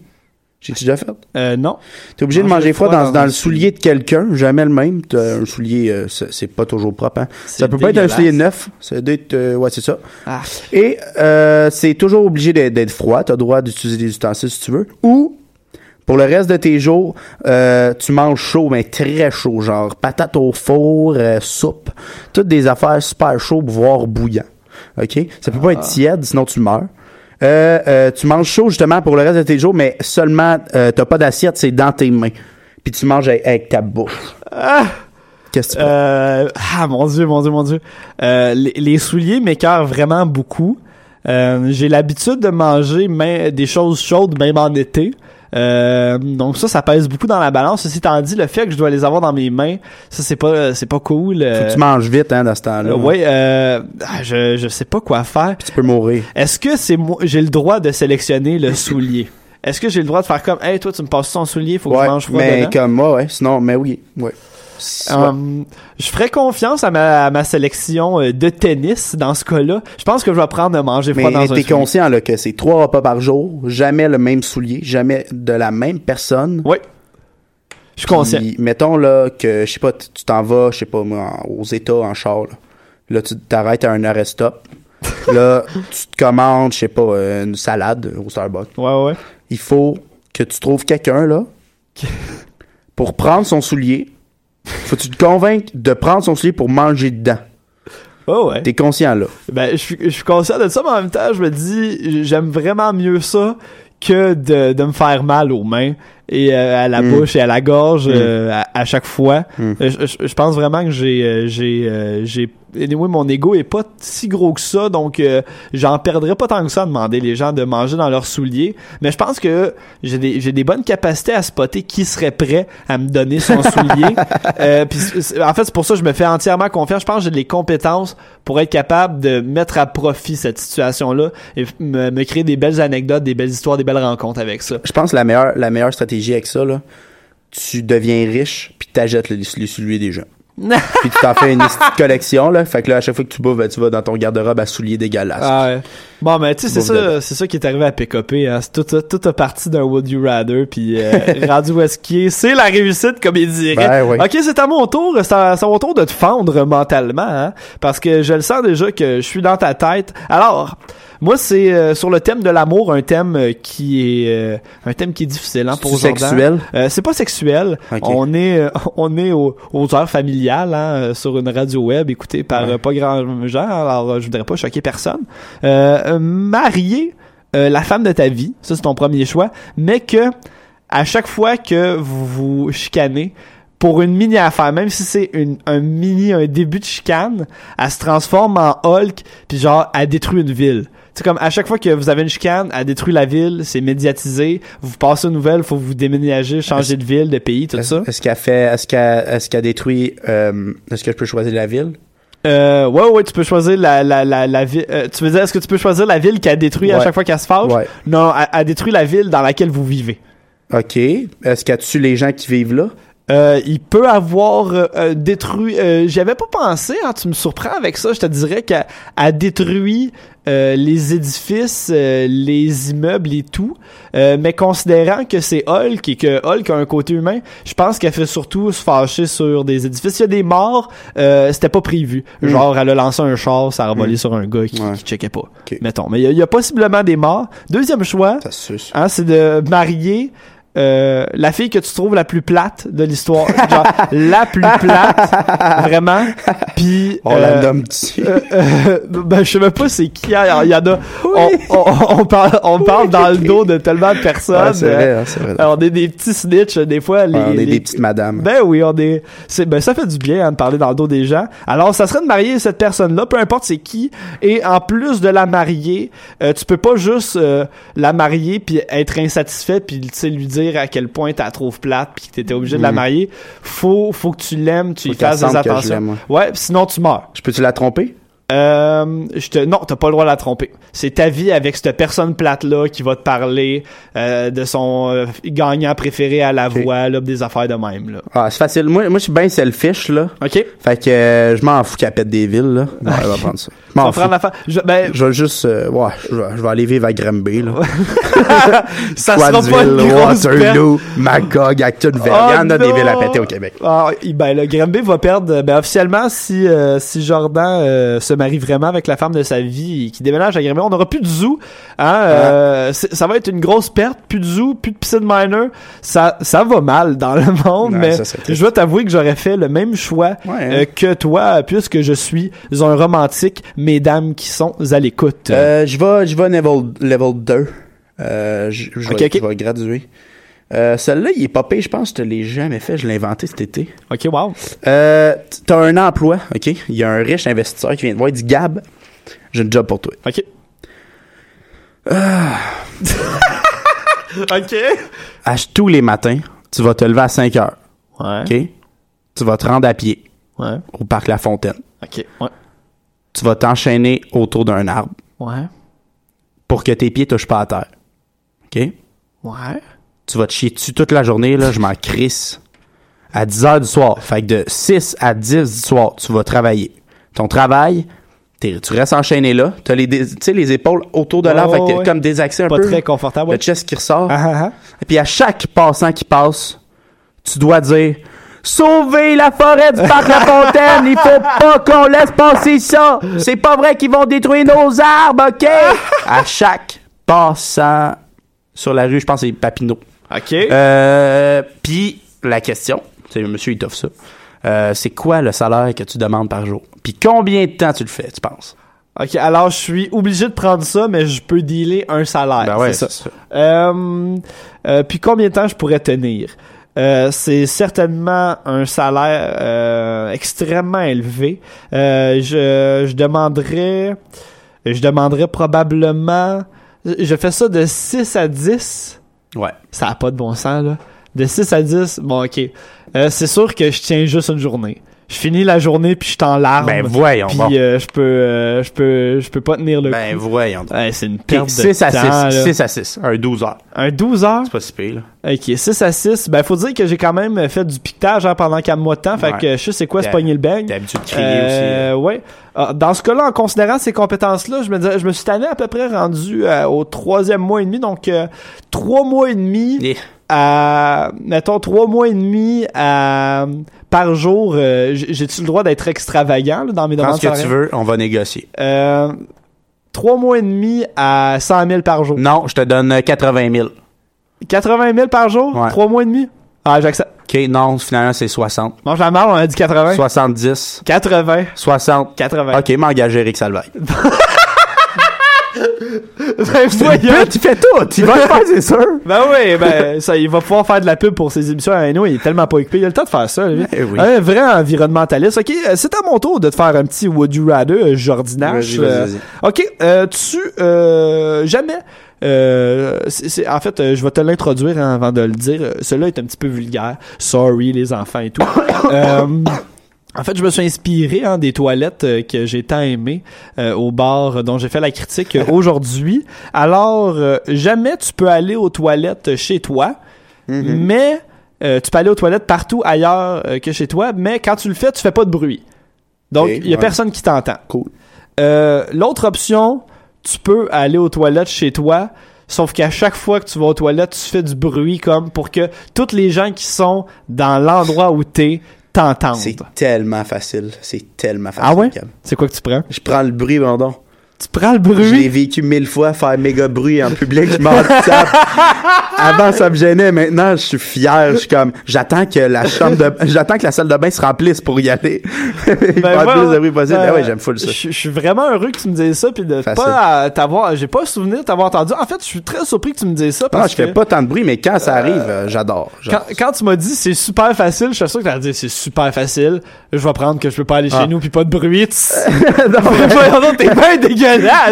B: J'ai-tu déjà fait?
A: Euh, non.
B: T'es obligé de
A: Manger
B: froid
A: froid
B: dans,
A: dans
B: le soulier de quelqu'un, jamais le même. Un soulier, euh, c'est pas toujours propre. Hein? Ça peut pas être un soulier neuf. Ça doit être, euh, ouais, c'est ça.
A: Ah.
B: Et euh, c'est toujours obligé d'être froid. T'as le droit d'utiliser des ustensiles si tu veux. Ou pour le reste de tes jours, tu manges chaud, mais très chaud, genre patate au four, soupe, toutes des affaires super chaudes, voire bouillant. Ok, ça peut pas être tiède, sinon tu meurs. Euh, euh, tu manges chaud justement pour le reste de tes jours, mais seulement euh, t'as pas d'assiette, c'est dans tes mains. Puis tu manges avec, avec ta bouche.
A: Ah!
B: Qu'est-ce que tu?
A: Euh, ah mon dieu, mon dieu, mon dieu. Euh, les, les souliers m'écœurent vraiment beaucoup. Euh, J'ai l'habitude de manger des choses chaudes même en été. Euh, donc ça, ça pèse beaucoup dans la balance. Ceci étant dit, le fait que je dois les avoir dans mes mains, ça c'est pas, c'est pas cool.
B: Faut
A: Euh,
B: que tu manges vite hein, dans ce temps-là.
A: euh, ouais, euh, ah, je je sais pas quoi faire.
B: Tu peux mourir.
A: Est-ce que c'est moi, j'ai le droit de sélectionner le soulier? Est-ce que j'ai le droit de faire comme, hey toi tu me passes ton soulier, faut que
B: Ouais,
A: je mange froid
B: mais
A: dedans?
B: comme moi, ouais. Sinon, mais oui, ouais.
A: Um, je ferais confiance à ma, à ma sélection euh, de tennis dans ce cas-là. Je pense que je vais prendre de manger froid dans
B: Mais
A: un
B: t'es conscient là, que c'est trois repas par jour, jamais le même soulier, jamais de la même personne.
A: Oui. Je suis conscient.
B: Mettons là que, je sais pas, tu t'en vas, je sais pas moi, aux États en char. Là, Là, tu t'arrêtes à un arrêt stop. là, tu te commandes, je sais pas, euh, une salade au Starbucks.
A: Ouais, ouais.
B: Il faut que tu trouves quelqu'un là pour prendre son soulier. Faut que tu te convainques de prendre son soulier pour manger dedans?
A: Oh ouais.
B: T'es conscient là.
A: Ben, je suis, je suis conscient de ça, mais en même temps, je me dis, j'aime vraiment mieux ça que de, de me faire mal aux mains et euh, à la
B: Mm.
A: bouche et à la gorge
B: Mm.
A: euh, à, à chaque fois.
B: Mm.
A: Euh, Je, je- je pense vraiment que j'ai j'ai j'ai anyway, mon ego est pas si gros que ça donc euh, j'en perdrais pas tant que ça à demander les gens de manger dans leurs souliers. Mais je pense que j'ai des j'ai des bonnes capacités à spotter qui serait prêt à me donner son soulier. Euh, c'est- en fait c'est pour ça que je me fais entièrement confiance. Je pense que j'ai les compétences pour être capable de mettre à profit cette situation là et me, me créer des belles anecdotes des belles histoires des belles rencontres avec ça.
B: Je pense que la meilleure, la meilleure stratégie avec ça, là, tu deviens riche, puis t'achètes les, les souliers des gens. puis tu t'en fais une petite collection, là. Fait que là, à chaque fois que tu bouffes, ben, tu vas dans ton garde-robe à souliers dégueulasses.
A: Ah ouais. Bon, mais tu sais, c'est ça, c'est ça qui est arrivé à PKP. Hein. C'est tout, tout, tout a parti d'un Would You Rather, puis euh, rendu où est-ce qu'il est. C'est la réussite, comme il dirait.
B: Ben oui.
A: Ok, c'est à mon tour. C'est à, c'est à mon tour de te fendre mentalement, hein, parce que je le sens déjà que je suis dans ta tête. Alors, moi, c'est euh, sur le thème de l'amour, un thème euh, qui est euh, un thème qui est difficile hein, pour
B: sexuel?
A: Euh, c'est pas sexuel. On est euh, on est au- aux heures familiales hein, sur une radio web écoutée par
B: Ouais.
A: pas grand gens. Alors je voudrais pas choquer personne. Marier euh, la femme de ta vie, ça c'est ton premier choix, mais que à chaque fois que vous vous chicanez pour une mini affaire, même si c'est une, un mini, un début de chicane, elle se transforme en Hulk, puis genre, elle détruit une ville. C'est comme à chaque fois que vous avez une chicane, elle détruit la ville, c'est médiatisé, vous passez aux nouvelles, faut vous déménager, changer de ville, de pays, tout ça.
B: Est-ce qu'elle fait, est-ce qu'elle, est-ce qu'elle détruit, euh, est-ce que je peux choisir la ville?
A: Euh, ouais, ouais, tu peux choisir la, la, la, la ville. euh, tu veux dire, est-ce que tu peux choisir la ville qu'elle détruit à chaque fois qu'elle se fâche?
B: Ouais.
A: Non, elle, elle détruit la ville dans laquelle vous vivez.
B: OK. Est-ce qu'elle tue les gens qui vivent là?
A: Euh, il peut avoir euh, euh, détruit. euh, J'avais pas pensé. Hein, tu me surprends avec ça. Je te dirais qu'elle a détruit euh, les édifices, euh, les immeubles et tout. Euh, mais considérant que c'est Hulk et que Hulk a un côté humain, je pense qu'elle fait surtout se fâcher sur des édifices. Il y a des morts, euh, c'était pas prévu.
B: Mm.
A: Genre, elle a lancé un char, ça a revolé
B: Mm.
A: sur un gars qui, qui checkait pas. Mettons. Mais il y, a- il y a possiblement des morts. Deuxième choix, hein, c'est de marier euh, la fille que tu trouves la plus plate de l'histoire. Genre, la plus plate. Vraiment. Puis.
B: On la nomme dessus.
A: euh, euh, ben, je sais même pas c'est qui. hein. Il y en a. On, on- on parle, on parle dans le dos de tellement de personnes.
B: Ouais, c'est vrai, hein, c'est vrai.
A: On est des petits snitch, des fois. Les,
B: Ouais, on est
A: les-
B: des petites madames.
A: ben oui, on est. C'est, ben ça fait du bien hein, de parler dans le dos des gens. Alors, ça serait de marier cette personne-là, peu importe c'est qui. Et en plus de la marier, euh, tu peux pas juste euh, la marier puis être insatisfait puis tu sais lui dire à quel point tu la trouves plate puis que t'étais obligé de la marier. Faut, faut que tu l'aimes, tu
B: Faut
A: y fasses des attentions. ouais, sinon tu meurs.
B: Je peux-tu la tromper?
A: Euh, je te, non, t'as pas le droit de la tromper. C'est ta vie avec cette personne plate-là qui va te parler euh, de son euh, gagnant préféré à la voix, là, des affaires de même. Là.
B: Ah, c'est facile. Moi, moi je suis bien selfish, là.
A: OK.
B: Fait que euh, je m'en fous qu'elle pète des villes, là. Ouais, elle va prendre ça. M'en fous.
A: Je, ben,
B: Je vais juste, euh, ouais, je vais, je vais aller vivre à Granby, là.
A: ça sera pas une
B: Squadsville,
A: grosse
B: Waterloo, Magog, Actonville.
A: Oh
B: Il y en a des
A: non!
B: villes à péter au Québec.
A: Ah, ben, le Granby va perdre, ben, officiellement, si, euh, si Jordan euh, se marie vraiment avec la femme de sa vie et qui déménage à Granby, on n'aura plus de zoo. Hein, euh, c'est- ça va être une grosse perte. Plus de zoo, plus de piscine minor. Ça, ça va mal dans le monde, mais
B: ça,
A: je dois t'avouer que j'aurais fait le même choix
B: Ouais, hein.
A: euh, que toi, puisque je suis un romantique, mesdames qui sont à l'écoute.
B: Euh, je vais, je vais level, level 2. Euh, je, je vais, je vais graduer. Euh, Celui-là, il est pas payé, je pense que je te l'ai jamais fait. Je l'ai inventé cet été.
A: OK, wow.
B: Euh, T'as un emploi, OK? Il y a un riche investisseur qui vient te voir, il dit Gab, j'ai un job pour toi.
A: OK.
B: Ah.
A: OK.
B: À tous les matins, tu vas te lever à 5 heures.
A: Ouais.
B: OK? Tu vas te rendre à pied
A: Ouais.
B: au parc La Fontaine.
A: OK. Ouais.
B: Tu vas t'enchaîner autour d'un arbre
A: Ouais.
B: pour que tes pieds touchent pas à terre. OK?
A: Ouais.
B: Tu vas te chier dessus toute la journée, là, je m'en crisse. À 10 heures du soir. Fait que de 6 à 10 du soir, tu vas travailler. Ton travail, tu restes enchaîné là. Tu sais, les épaules autour de l'arbre. Fait que
A: ouais.
B: comme désaxé un
A: Pas
B: peu.
A: très confortable.
B: Le chest qui ressort.
A: Ah, ah, ah.
B: Et puis à chaque passant qui passe, tu dois dire Sauvez la forêt du parc La Fontaine, il faut pas qu'on laisse passer ça. C'est pas vrai qu'ils vont détruire nos arbres, OK? À chaque passant sur la rue, je pense que c'est Papineau.
A: OK.
B: Euh, puis la question, c'est monsieur il t'offre ça. Euh, c'est quoi le salaire que tu demandes par jour? Puis combien de temps tu le fais, tu penses?
A: OK, alors je suis obligé de prendre ça, mais je peux dealer un salaire.
B: Ben ouais,
A: c'est ça. Euh, euh, puis combien de temps je pourrais tenir? Euh, c'est certainement un salaire euh, extrêmement élevé. Euh, je, je demanderais je demanderais probablement je fais ça de 6 à 10.
B: Ouais.
A: Ça a pas de bon sens là. De 6 à 10, bon OK. Euh, c'est sûr que je tiens juste une journée. Je finis la journée puis je suis en larmes.
B: Ben voyons
A: Puis euh, je peux euh, je peux je peux pas tenir le
B: Ben
A: coup.
B: voyons. donc.
A: Ouais, c'est une perte de
B: 6 à
A: temps,
B: 6,
A: là.
B: 6 à 6, un 12 heures.
A: Un 12 heures?
B: C'est pas si pire, là.
A: Ok, 6 à 6. Ben, faut dire que j'ai quand même fait du piquetage hein, pendant 4 mois de temps. Fait
B: Ouais.
A: que je sais c'est quoi se pogner le bang.
B: T'as l'habitude de crier aussi.
A: Euh, ouais. Ah, Dans ce cas-là, en considérant ces compétences-là, je me disais- je me suis tanné à peu près rendu euh, au troisième mois et demi. Donc, trois mois et demi. À, mettons, trois mois et demi à, par jour. euh, J'ai-tu le droit d'être extravagant là, dans mes demandes
B: ce que tu veux, on va négocier.
A: Euh, trois mois et demi à 100 000 par jour.
B: Non, je te donne euh, 80 000.
A: 80 000 par jour?
B: Ouais.
A: Trois mois et demi? Ah, j'accepte.
B: OK, non, finalement, c'est 60.
A: Mange la marre, on a dit 80.
B: 70.
A: 80.
B: 60.
A: 80.
B: OK, m'engager Eric Salvaille.
A: Ben, voyons.
B: tu fais tout. Tu vas le faire, c'est sûr.
A: Ben oui, ben ça, il va pouvoir faire de la pub pour ses émissions à NO, il est tellement pas occupé, il a le temps de faire ça. lui.
B: Oui.
A: Un vrai environnementaliste. Ok, euh, c'est à mon tour de te faire un petit Would You Rather, euh,
B: vas-y,
A: Euh, ok, euh, tu euh, jamais. Euh, en fait, euh, je vais te l'introduire hein, avant de le dire. Euh, Celui-là est un petit peu vulgaire. Sorry les enfants et tout. En fait, je me suis inspiré hein, des toilettes euh, que j'ai tant aimées euh, au bar dont j'ai fait la critique euh, aujourd'hui. Alors, euh, jamais tu peux aller aux toilettes chez toi,
B: Mm-hmm.
A: mais euh, tu peux aller aux toilettes partout ailleurs euh, que chez toi, mais quand tu le fais, tu fais pas de bruit. Donc, il y a
B: ouais.
A: personne qui t'entend.
B: Cool.
A: Euh, L'autre option, tu peux aller aux toilettes chez toi, sauf qu'à chaque fois que tu vas aux toilettes, tu fais du bruit comme pour que toutes les gens qui sont dans l'endroit où t'es
B: C'est tellement facile. C'est tellement facile.
A: Ah ouais? C'est quoi que tu prends?
B: Je prends le bruit, pardon.
A: Tu prends le bruit?
B: vécu mille fois, faire méga bruit en public, je m'en tape. Avant, ça me gênait. Maintenant, je suis fier. Je suis comme, j'attends que la chambre de, j'attends que la salle de bain se remplisse pour y aller.
A: Ben, ouais,
B: plus de bruit possible.
A: Euh,
B: Ah ouais, j'aime full ça.
A: Je suis vraiment heureux que tu me dises ça, puis de
B: Facile.
A: pas euh, t'avoir, j'ai pas souvenir de t'avoir entendu. En fait, je suis très surpris que tu me dises ça
B: Non,
A: parce
B: je fais
A: que
B: pas tant de bruit, mais quand ça arrive, euh, j'adore.
A: quand, tu m'as dit c'est super facile, je suis sûr que t'as dit c'est super facile. Je vais prendre que je peux pas aller chez
B: Ah.
A: nous puis pas de bruit.
B: Non,
A: donc, t'es bien dégueulasse.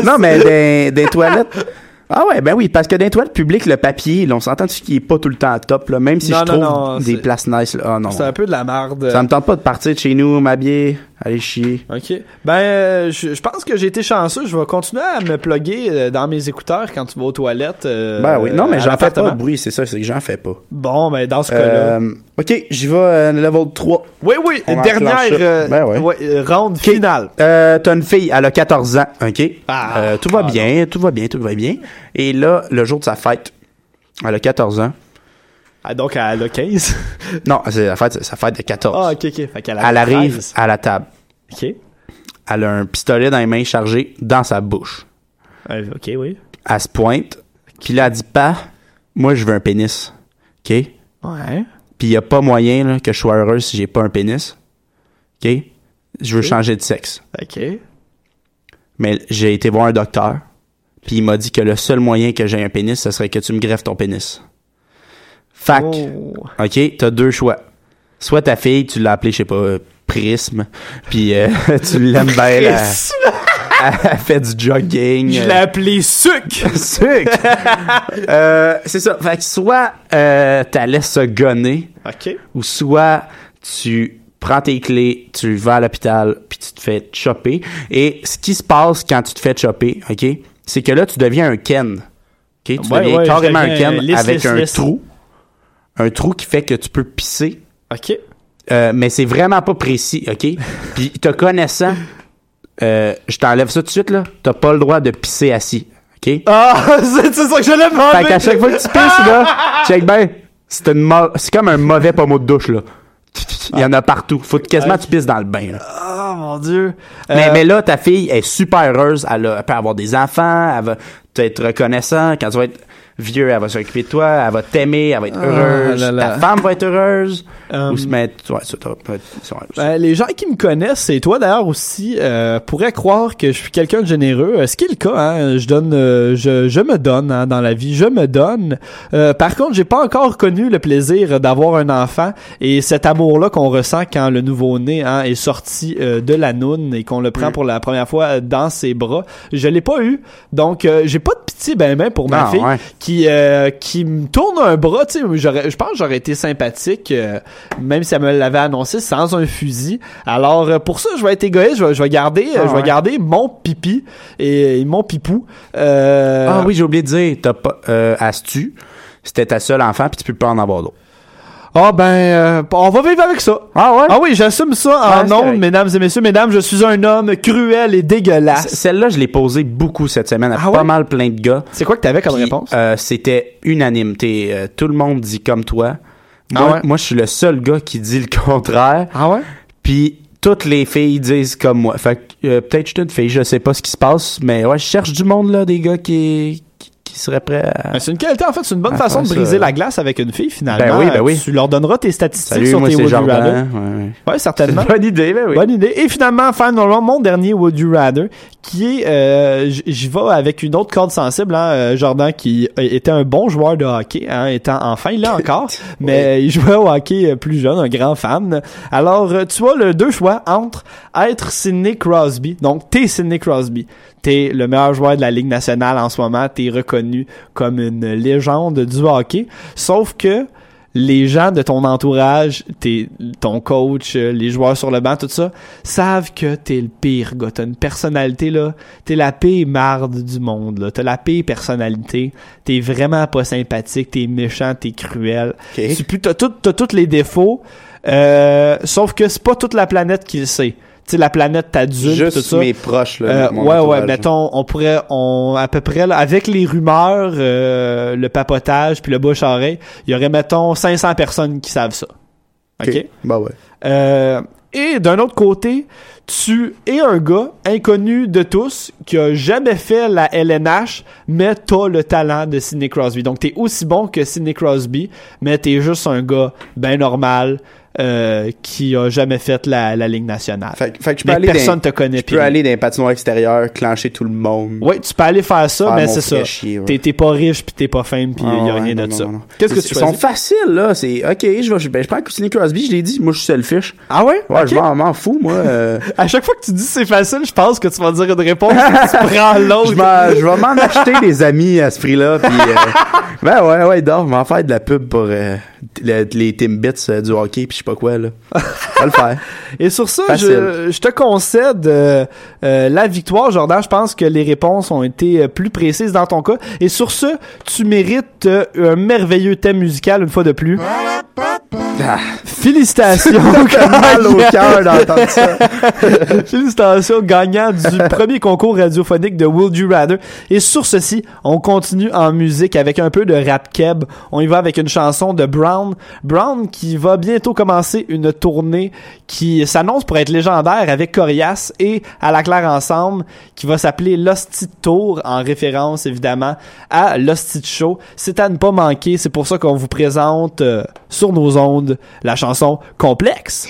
B: Non, mais des, des toilettes. Ah ouais, ben oui, parce que dans les toilettes publiques, le papier, là, on s'entend dessus qu'il est pas tout le temps top, là, même si
A: Non,
B: je
A: non,
B: trouve
A: non,
B: des places nice, là. Ah non.
A: c'est un peu de la merde.
B: Ça me tente pas de partir de chez nous, m'habiller, aller chier.
A: Ok. Ben, euh, je, je pense que j'ai été chanceux. Je vais continuer à me plugger euh, dans mes écouteurs quand tu vas aux toilettes. euh,
B: ben oui, non, mais j'en fais pas de bruit, c'est ça, c'est que j'en fais pas.
A: Bon, ben dans ce cas-là.
B: Euh, ok, j'y vais euh, level 3.
A: Oui, oui,
B: on
A: dernière euh,
B: Ben ouais.
A: ouais, ronde finale.
B: Euh, t'as une fille, elle a 14 ans, ok?
A: Ah,
B: Euh, tout va
A: ah,
B: bien, tout va bien, tout va bien. Et là, le jour de sa fête, elle a 14 ans.
A: Ah, donc elle a 15.
B: Non, c'est la fête, sa fête de 14.
A: ah, ok, ok. Fait qu'elle a
B: elle arrive
A: 13.
B: à la table.
A: Ok.
B: Elle a un pistolet dans les mains chargé dans sa bouche.
A: Euh, ok, oui.
B: Elle se pointe, puis là, elle dit pas, moi, je veux un pénis. OK?
A: Ouais.
B: Puis il y a pas moyen là, que je sois heureuse si j'ai pas un pénis. OK? Je veux changer de sexe.
A: Ok.
B: Mais j'ai été voir un docteur, puis il m'a dit que le seul moyen que j'ai un pénis, ce serait que tu me greffes ton pénis. Fac,
A: Oh.
B: OK, t'as deux choix. Soit ta fille, tu l'as appelée, je sais pas, Prisme, puis euh, tu l'aimes bien.
A: Prisme.
B: Elle fait du jogging.
A: Je
B: euh,
A: l'ai appelé sucre.
B: Sucre. euh, c'est ça. Fait que soit euh, t'as laisses se gonner,
A: ok.
B: ou soit tu prends tes clés, tu vas à l'hôpital, puis tu te fais chopper. Et ce qui se passe quand tu te fais chopper, ok, c'est que là tu deviens un Ken. Ok, tu
A: Ouais,
B: deviens
A: ouais,
B: carrément un Ken avec un trou, un trou qui fait que tu peux pisser.
A: Ok.
B: Euh, mais c'est vraiment pas précis, ok? Puis te connaissant, euh, je t'enlève ça tout de suite là. T'as pas le droit de pisser assis, ok?
A: Ah, c'est c'est ça que j'allais demander.
B: Fait qu'à chaque fois que tu pisses, là, check ben, c'est une c'est comme un mauvais pommeau de douche, là. Il y en a partout. Faut que quasiment tu pisses dans le bain, là.
A: Oh mon dieu.
B: Mais,
A: Euh,
B: mais là, ta fille est super heureuse. Elle, a- elle peut avoir des enfants. Elle va être reconnaissant. Quand tu vas être vieux, elle va s'occuper de toi. Elle va t'aimer. Elle va être
A: Ah,
B: heureuse.
A: là, là.
B: Ta femme va être heureuse.
A: Um,
B: Ou se mettre... Ouais, ça, ça, ça.
A: Ben, les gens qui me connaissent, et toi d'ailleurs aussi, euh, pourraient croire que je suis quelqu'un de généreux. Euh, Ce qui est le cas, hein, je donne, euh, je, je me donne hein, dans la vie, je me donne. Euh, par contre, j'ai pas encore connu le plaisir d'avoir un enfant et cet amour-là qu'on ressent quand le nouveau-né hein, est sorti de la noune et qu'on le prend
B: Mm.
A: pour la première fois dans ses bras. Je l'ai pas eu, donc euh, j'ai pas de pitié ben ben pour ma
B: Non,
A: fille
B: ouais.
A: Qui euh, qui me tourne un bras, tu sais, j'aurais je pense que j'aurais été sympathique euh, même si elle me l'avait annoncé sans un fusil. Alors euh, pour ça, je vais être égoïste, je vais, je vais garder
B: Ah,
A: je vais
B: ouais.
A: garder mon pipi et, et mon pipou. Euh,
B: Ah oui, j'ai oublié de dire. T'as pas... Euh, Astu, c'était ta seule enfant, puis tu peux pas en avoir d'autres.
A: Ah ben euh, on va vivre avec ça.
B: Ah ouais?
A: Ah oui, j'assume ça
B: Ah,
A: en ondes,
B: correct.
A: mesdames et messieurs, mesdames, je suis un homme cruel et
B: C-
A: dégueulasse.
B: Celle-là, je l'ai posée beaucoup cette semaine à
A: Ah
B: pas
A: ouais?
B: mal plein de gars.
A: C'est quoi que t'avais comme
B: Puis,
A: réponse?
B: euh, c'était unanime. T'es, euh, tout le monde dit comme toi. Moi,
A: Ah ouais?
B: moi, je suis le seul gars qui dit le contraire.
A: Ah ouais?
B: Puis toutes les filles disent comme moi. Fait que euh, peut-être je suis une fille, je sais pas ce qui se passe, mais ouais, je cherche du monde là, des gars qui qui, qui seraient prêts à.
A: Ben, c'est une qualité, en fait, c'est une bonne façon de briser
B: là.
A: la glace avec une fille, finalement.
B: Ben oui, ben oui.
A: Tu leur donneras tes statistiques
B: Salut,
A: sur
B: moi
A: tes
B: c'est
A: Would You. Rather.
B: Ouais, ouais.
A: Ouais,
B: C'est
A: certainement.
B: une bonne idée, ben oui.
A: Bonne idée. Et finalement, final round, mon dernier Would You Rather, qui est, euh, j'y vais avec une autre corde sensible, hein, euh, Jordan, qui était un bon joueur de hockey, hein, étant enfant, il l'a encore, mais il jouait au hockey euh, plus jeune, un grand fan. Alors, euh, tu as le deux choix entre être Sidney Crosby, donc t'es Sidney Crosby, t'es le meilleur joueur de la Ligue nationale en ce moment, t'es reconnu comme une légende du hockey, sauf que les gens de ton entourage, tes, ton coach, les joueurs sur le banc, tout ça, savent que t'es le pire gars. T'as une personnalité, là. T'es la pire marde du monde, là. T'as la pire personnalité. T'es vraiment pas sympathique. T'es méchant, t'es cruel. Tu t'as tous les défauts. euh, sauf que c'est pas toute la planète qui le sait. Tu sais, la planète t'adulte,
B: Juste
A: tout ça.
B: mes proches, là,
A: Euh, ouais, ouais, mettons, on pourrait, on, à peu près, là, avec les rumeurs, euh, le papotage, puis le bouche-oreille, il y aurait, mettons, 500 personnes qui savent ça. OK?
B: Ok? Bah ouais.
A: Euh, et d'un autre côté, tu es un gars inconnu de tous qui a jamais fait la LNH, mais t'as le talent de Sidney Crosby. Donc t'es aussi bon que Sidney Crosby, mais t'es juste un gars ben normal euh, qui a jamais fait la, la Ligue nationale.
B: Fait, fait que je peux
A: Mais
B: aller
A: personne te connaît. Puis
B: peux aller dans les patinoires extérieurs, clencher tout le monde.
A: oui, tu peux aller faire ça,
B: Ah,
A: mais c'est ça.
B: ouais.
A: T'es pas riche, puis t'es pas fame, puis il y a
B: Ah,
A: rien de
B: non,
A: ça. Qu'est-ce que
B: Ils
A: tu
B: sont
A: choisis?
B: faciles, là. C'est, ok, je vais, ben, je prends Sidney Crosby, je l'ai dit. Moi, je suis selfish.
A: Ah ouais?
B: Ouais,
A: Ok.
B: je m'en, fous, moi. euh,
A: À chaque fois que tu dis c'est facile, je pense que tu vas dire une réponse, tu prends l'autre.
B: je, je vais m'en acheter des amis à ce prix-là. Puis, euh, ben ouais, ouais, d'or, je vais m'en faire de la pub pour euh, le- les Timbits du hockey, puis je sais pas quoi, là. Vais le faire.
A: Et sur ça, je, je te concède euh, euh, la victoire, Jordan. Je pense que les réponses ont été euh, plus précises dans ton cas. Et sur ce, tu mérites euh, un merveilleux thème musical une fois de plus.
B: Ah,
A: Félicitations.
B: mal au cœur d'entendre ça.
A: Félicitations, gagnant du premier concours radiophonique de Would You Rather. Et sur ceci, on continue en musique avec un peu de rap keb. On y va avec une chanson de Brown. Brown qui va bientôt commencer une tournée qui s'annonce pour être légendaire avec Corias et à la claire ensemble qui va s'appeler L'Hostie Tour en référence évidemment à L'Hostie Show. C'est à ne pas manquer. C'est pour ça qu'on vous présente euh, sur nos ondes la chanson Complexe.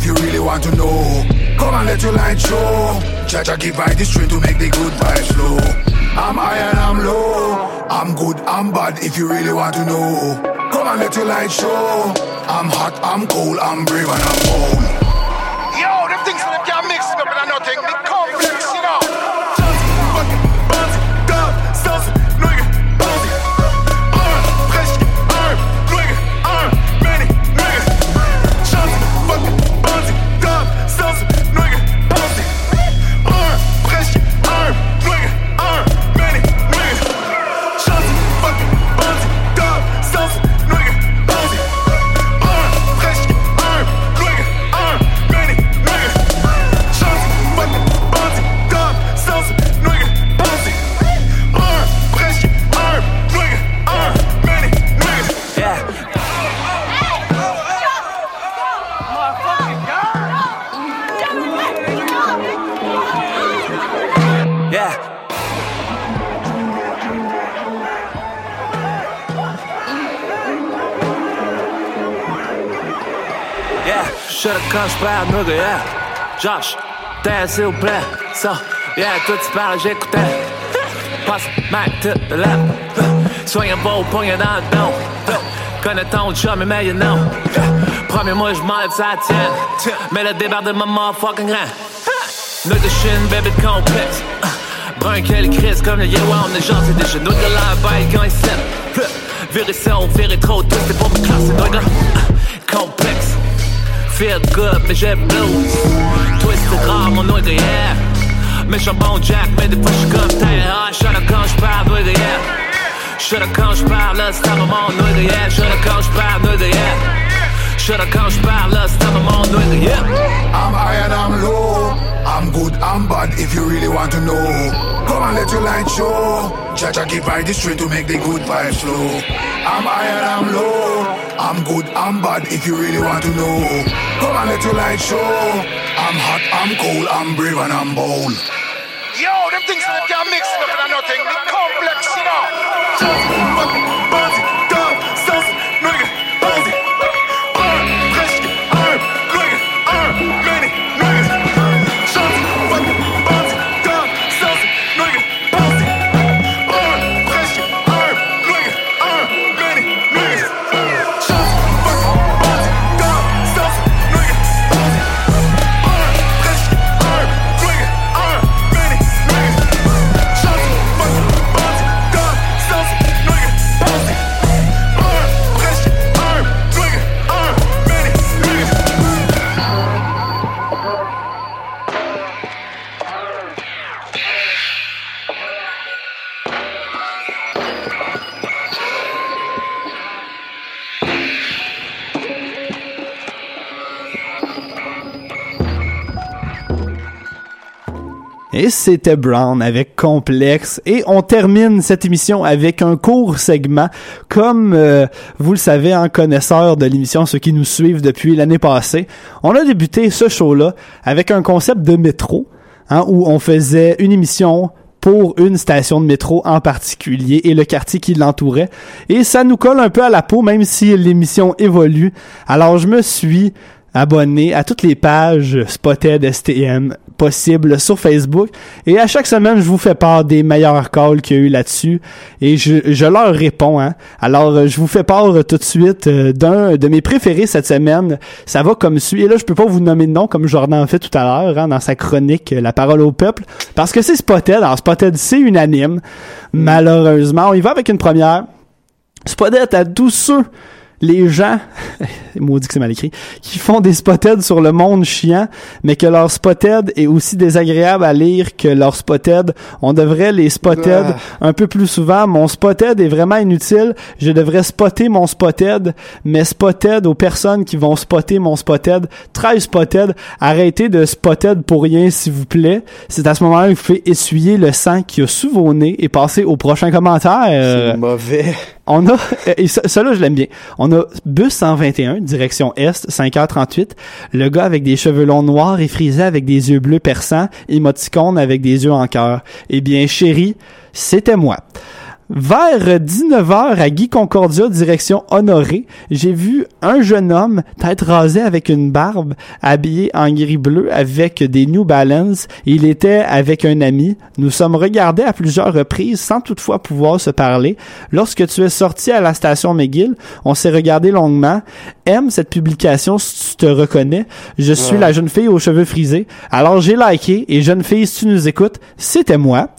H: If you really want to know. Come and let your light show. Cha-cha give by the string to make the good vibes flow. I'm high and I'm low. I'm good, I'm bad if you really want to know. Come and let your light show. I'm hot, I'm cold, I'm brave and I'm bold.
I: Yo, them things that can't mix up in a nothing. Big
J: parle, nigga, yeah. Josh, t'es s'il vous plaît. Ça, yeah, toi tu parles, j'écoutais. Passe ma tête de là. Soigne un beau poignet dans le dos. Connais ton chum, mais you know. Premier mois, je m'enlève ça tienne. Mais le débardement motherfucking grand. Nigga shin, baby de complexe. Brun quel crise comme le ouais, on est gentil déjà. Nous de la baille quand il s'aime. Virer ça, on virait trop tôt, c'est pour me classer, nigga. Feel good, mais j'ai blues. twisted rare, mon nigga, yeah. Méchant bon Jack, mais des fois j'suis comme ah, J'suis quand j'parle, nigga, yeah. J'suis quand j'parle, là, c'est à mon nigga, yeah. J'suis quand j'parle, nigga, yeah. J'suis quand j'parle, là, c'est à mon nigga, yeah.
H: I'm high and I'm low. I'm good, I'm bad if you really want to know. Come and let your light show. Cha-cha keep right the street to make the good vibes flow. I'm high and I'm low. I'm good, I'm bad if you really want to know. Come and let your light show. I'm hot, I'm cold, I'm brave and I'm bold.
I: Yo, them things that can't mix nothing and nothing. The complex, you know.
A: Et c'était Brown avec Complexe. Et on termine cette émission avec un court segment. Comme euh, vous le savez, en connaisseur de l'émission, ceux qui nous suivent depuis l'année passée, on a débuté ce show-là avec un concept de métro, hein, où on faisait une émission pour une station de métro en particulier et le quartier qui l'entourait. Et ça nous colle un peu à la peau, même si l'émission évolue. Alors je me suis abonné à toutes les pages Spotted STM possibles sur Facebook. Et à chaque semaine je vous fais part des meilleurs calls qu'il y a eu là-dessus. Et je, je leur réponds hein. alors je vous fais part tout de suite euh, d'un de mes préférés cette semaine. Ça va comme suit. Et là je peux pas vous nommer de nom comme Jordan fait tout à l'heure hein, dans sa chronique La parole au peuple. Parce que c'est Spotted. Alors Spotted c'est unanime. Malheureusement y va avec une première. Spotted à tous ceux les gens, maudit que c'est mal écrit, qui font des spotted sur le monde chiant, mais que leur spotted est aussi désagréable à lire que leur spotted. On devrait les spotted
B: Ah.
A: un peu plus souvent. Mon spotted est vraiment inutile. Je devrais spotter mon spotted, mais spotted aux personnes qui vont spotter mon spotted. 13 spotted. Arrêtez de spotted pour rien, s'il vous plaît. C'est à ce moment-là que vous pouvez essuyer le sang qui a sous vos nez et passer au prochain commentaire.
B: C'est mauvais.
A: On a, et ça, là, je l'aime bien. On a bus 121, direction Est, 5h38. Le gars avec des cheveux longs noirs et frisés avec des yeux bleus perçants, émoticône avec des yeux en cœur. Eh bien, chérie, c'était moi. Vers 19h à Guy Concordia, direction Honoré, j'ai vu un jeune homme, tête rasée avec une barbe, habillé en gris bleu avec des New Balance. Il était avec un ami. Nous sommes regardés à plusieurs reprises sans toutefois pouvoir se parler. Lorsque tu es sorti à la station McGill, on s'est regardé longuement. Aime cette publication si tu te reconnais. Je suis
B: Ouais.
A: la jeune fille aux cheveux frisés. Alors j'ai liké et jeune fille si tu nous écoutes, c'était moi.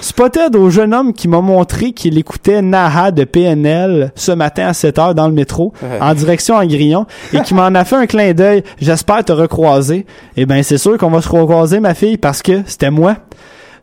A: Spotted au jeune homme qui m'a montré qu'il écoutait Naha de PNL ce matin à 7 heures dans le métro, en direction en grillon, et qui m'en a fait un clin d'œil. J'espère te recroiser. Eh ben, c'est sûr qu'on va se recroiser, ma fille, parce que c'était moi.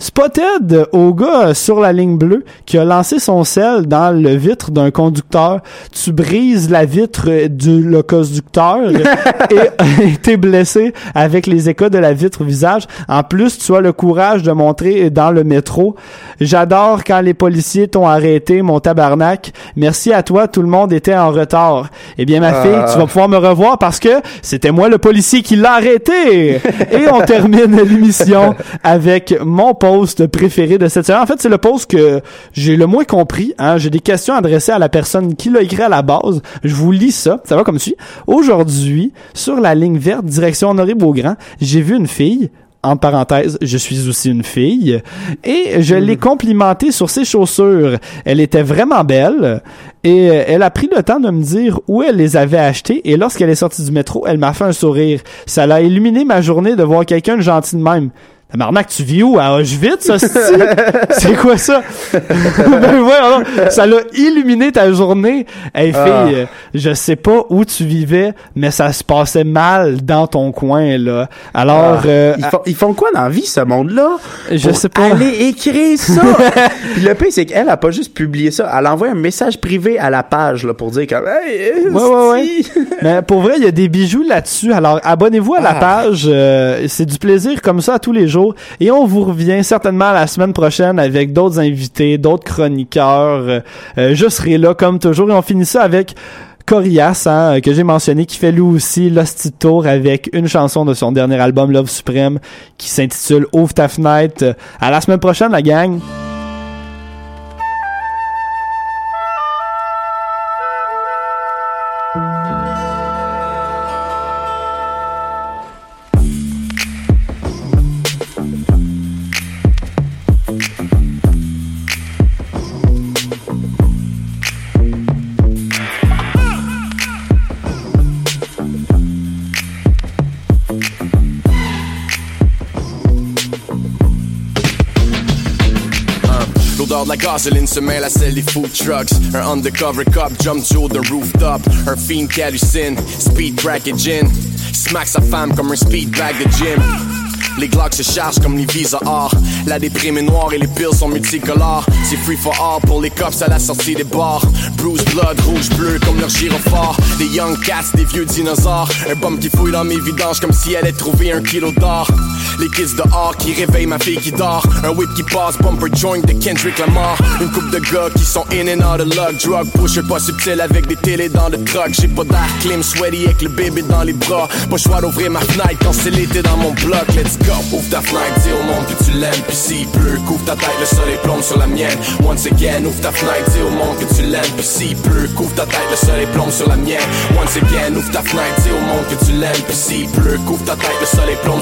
A: Spotted au gars sur la ligne bleue qui a lancé son sel dans le vitre d'un conducteur. Tu brises la vitre du le conducteur et t'es blessé avec les échos de la vitre au visage. En plus, tu as le courage de montrer dans le métro. J'adore quand les policiers t'ont arrêté, mon tabarnak. Merci à toi, tout le monde était en retard. Eh bien, ma
B: Ah.
A: fille, tu vas pouvoir me revoir parce que c'était moi le policier qui l'a arrêté. Et on termine l'émission avec mon post préféré de cette semaine. En fait, c'est le post que j'ai le moins compris. Hein. J'ai des questions adressées à la personne qui l'a écrit à la base. Je vous lis ça. Ça va comme suit. Aujourd'hui, sur la ligne verte, direction Honoré Beaugrand, j'ai vu une fille en parenthèse, je suis aussi une fille, et je l'ai complimentée sur ses chaussures. Elle était vraiment belle, et euh, elle a pris le temps de me dire où elle les avait achetées, et lorsqu'elle est sortie du métro, elle m'a fait un sourire. Ça l'a illuminé ma journée de voir quelqu'un de gentil de même. Marnac, tu vis où? À Auschwitz, ça, C'est quoi ça? ben ouais, ça l'a illuminé ta journée. Hey, fille,
B: Ah.
A: je sais pas où tu vivais, mais ça se passait mal dans ton coin, là. Alors,
B: Ah.
A: euh,
B: ils, font, ils font quoi dans la vie, ce monde-là?
A: Je sais pas.
B: Aller écrire ça! Puis le pire, c'est qu'elle a pas juste publié ça. Elle a envoyé un message privé à la page, là, pour dire comme, hey,
A: Ouais, ouais, ouais. Mais pour vrai, il y a des bijoux là-dessus. Alors, abonnez-vous à la
B: Ah.
A: page. euh, c'est du plaisir comme ça tous les jours. Et on vous revient certainement la semaine prochaine avec d'autres invités, d'autres chroniqueurs. Euh, euh, je serai là comme toujours. Et on finit ça avec Corias, hein, que j'ai mentionné, qui fait lui aussi Lost Tour avec une chanson de son dernier album Love Supreme qui s'intitule Ouvre ta fenêtre. Euh, À la semaine prochaine, la gang.
K: L'odeur de la gasoline se mêle à celle des food trucks. Un undercover cop jump haut d'un rooftop. Un fiend qui hallucine, speed crack et gin. Smack sa femme comme un speed bag de gym. Les Glocks se chargent comme les visas or. La déprime est noire et les pills sont multicolores. C'est free for all pour les cops à la sortie des bars. Bruce blood, rouge, bleu comme leur gyrophare. Des young cats, des vieux dinosaures. Un bum qui fouille dans mes vidanges comme si elle allait trouver un kilo d'or. Les kids dehors qui réveillent ma fille qui dort. Un whip qui passe, bumper joint de Kendrick Lamar. Une coupe de gars qui sont in and out of luck. Drug pusher pas subtil avec des télés dans le truck. J'ai pas d'air clim, sweaty avec le bébé dans les bras. Pas choix d'ouvrir ma fenêtre quand c'est l'été dans mon bloc. Let's go. Ouvre ta fenêtre, dis au monde que tu l'aimes. Puis s'il pleut, couvre ta tête, le soleil plombe sur la mienne. Once again, ouvre ta fenêtre, dis au monde que tu l'aimes. Puis s'il pleut, couvre ta tête, le soleil plombe sur la mienne. Once again, ouvre ta fenêtre, dis au monde que tu l'aimes. Puis s'il pleut, couvre ta tête, le soleil plombe.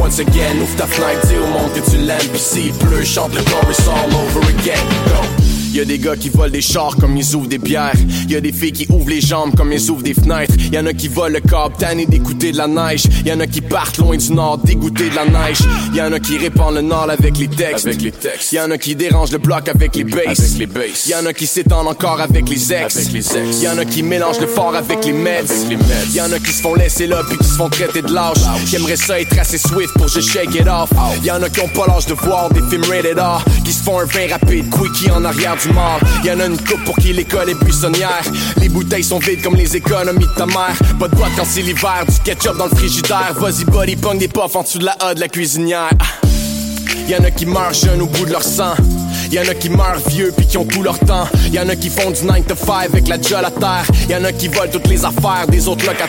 K: Once again, ouvre ta fenêtre, dis au monde que tu l'aimes. Puis s'il pleut, chante le chorus all over again. Y a des gars qui volent des chars comme ils ouvrent des bières. Y a des filles qui ouvrent les jambes comme ils ouvrent des fenêtres. Y en a qui volent le câble tanné d'écouter de la neige. Y en a qui partent loin du nord dégoûtés de la neige. Y en a qui répandent le nord avec les textes. Avec les textes. Y en a qui dérangent le bloc avec les basses. Avec les basses. Y en a qui s'étendent encore avec les ex. Avec les ex. Y en a qui mélangent le fort avec les meds. Avec les meds. Y en a qui se font laisser là puis qui se font traiter de lâche. Qui aimeraient ça être assez swift pour juste shake it off. Y en a qui ont pas l'âge de voir des films rated R. Qui se font un vin rapide, quickie en arrière du mort. Y en a une coupe pour qui l'école est buissonnière. Les bouteilles sont vides comme les économies de ta mère. Pas de boîte quand c'est l'hiver, du ketchup dans le frigidaire. Vas-y, body pong des puffs en dessous de la A de la cuisinière. Y'en a qui meurent jeunes au bout de leur sang. Y'en a qui meurent vieux puis qui ont tout leur temps. Y'en a qui font du 9 to 5 avec la jolle à terre. Y'en a qui volent toutes les affaires des autres locataires.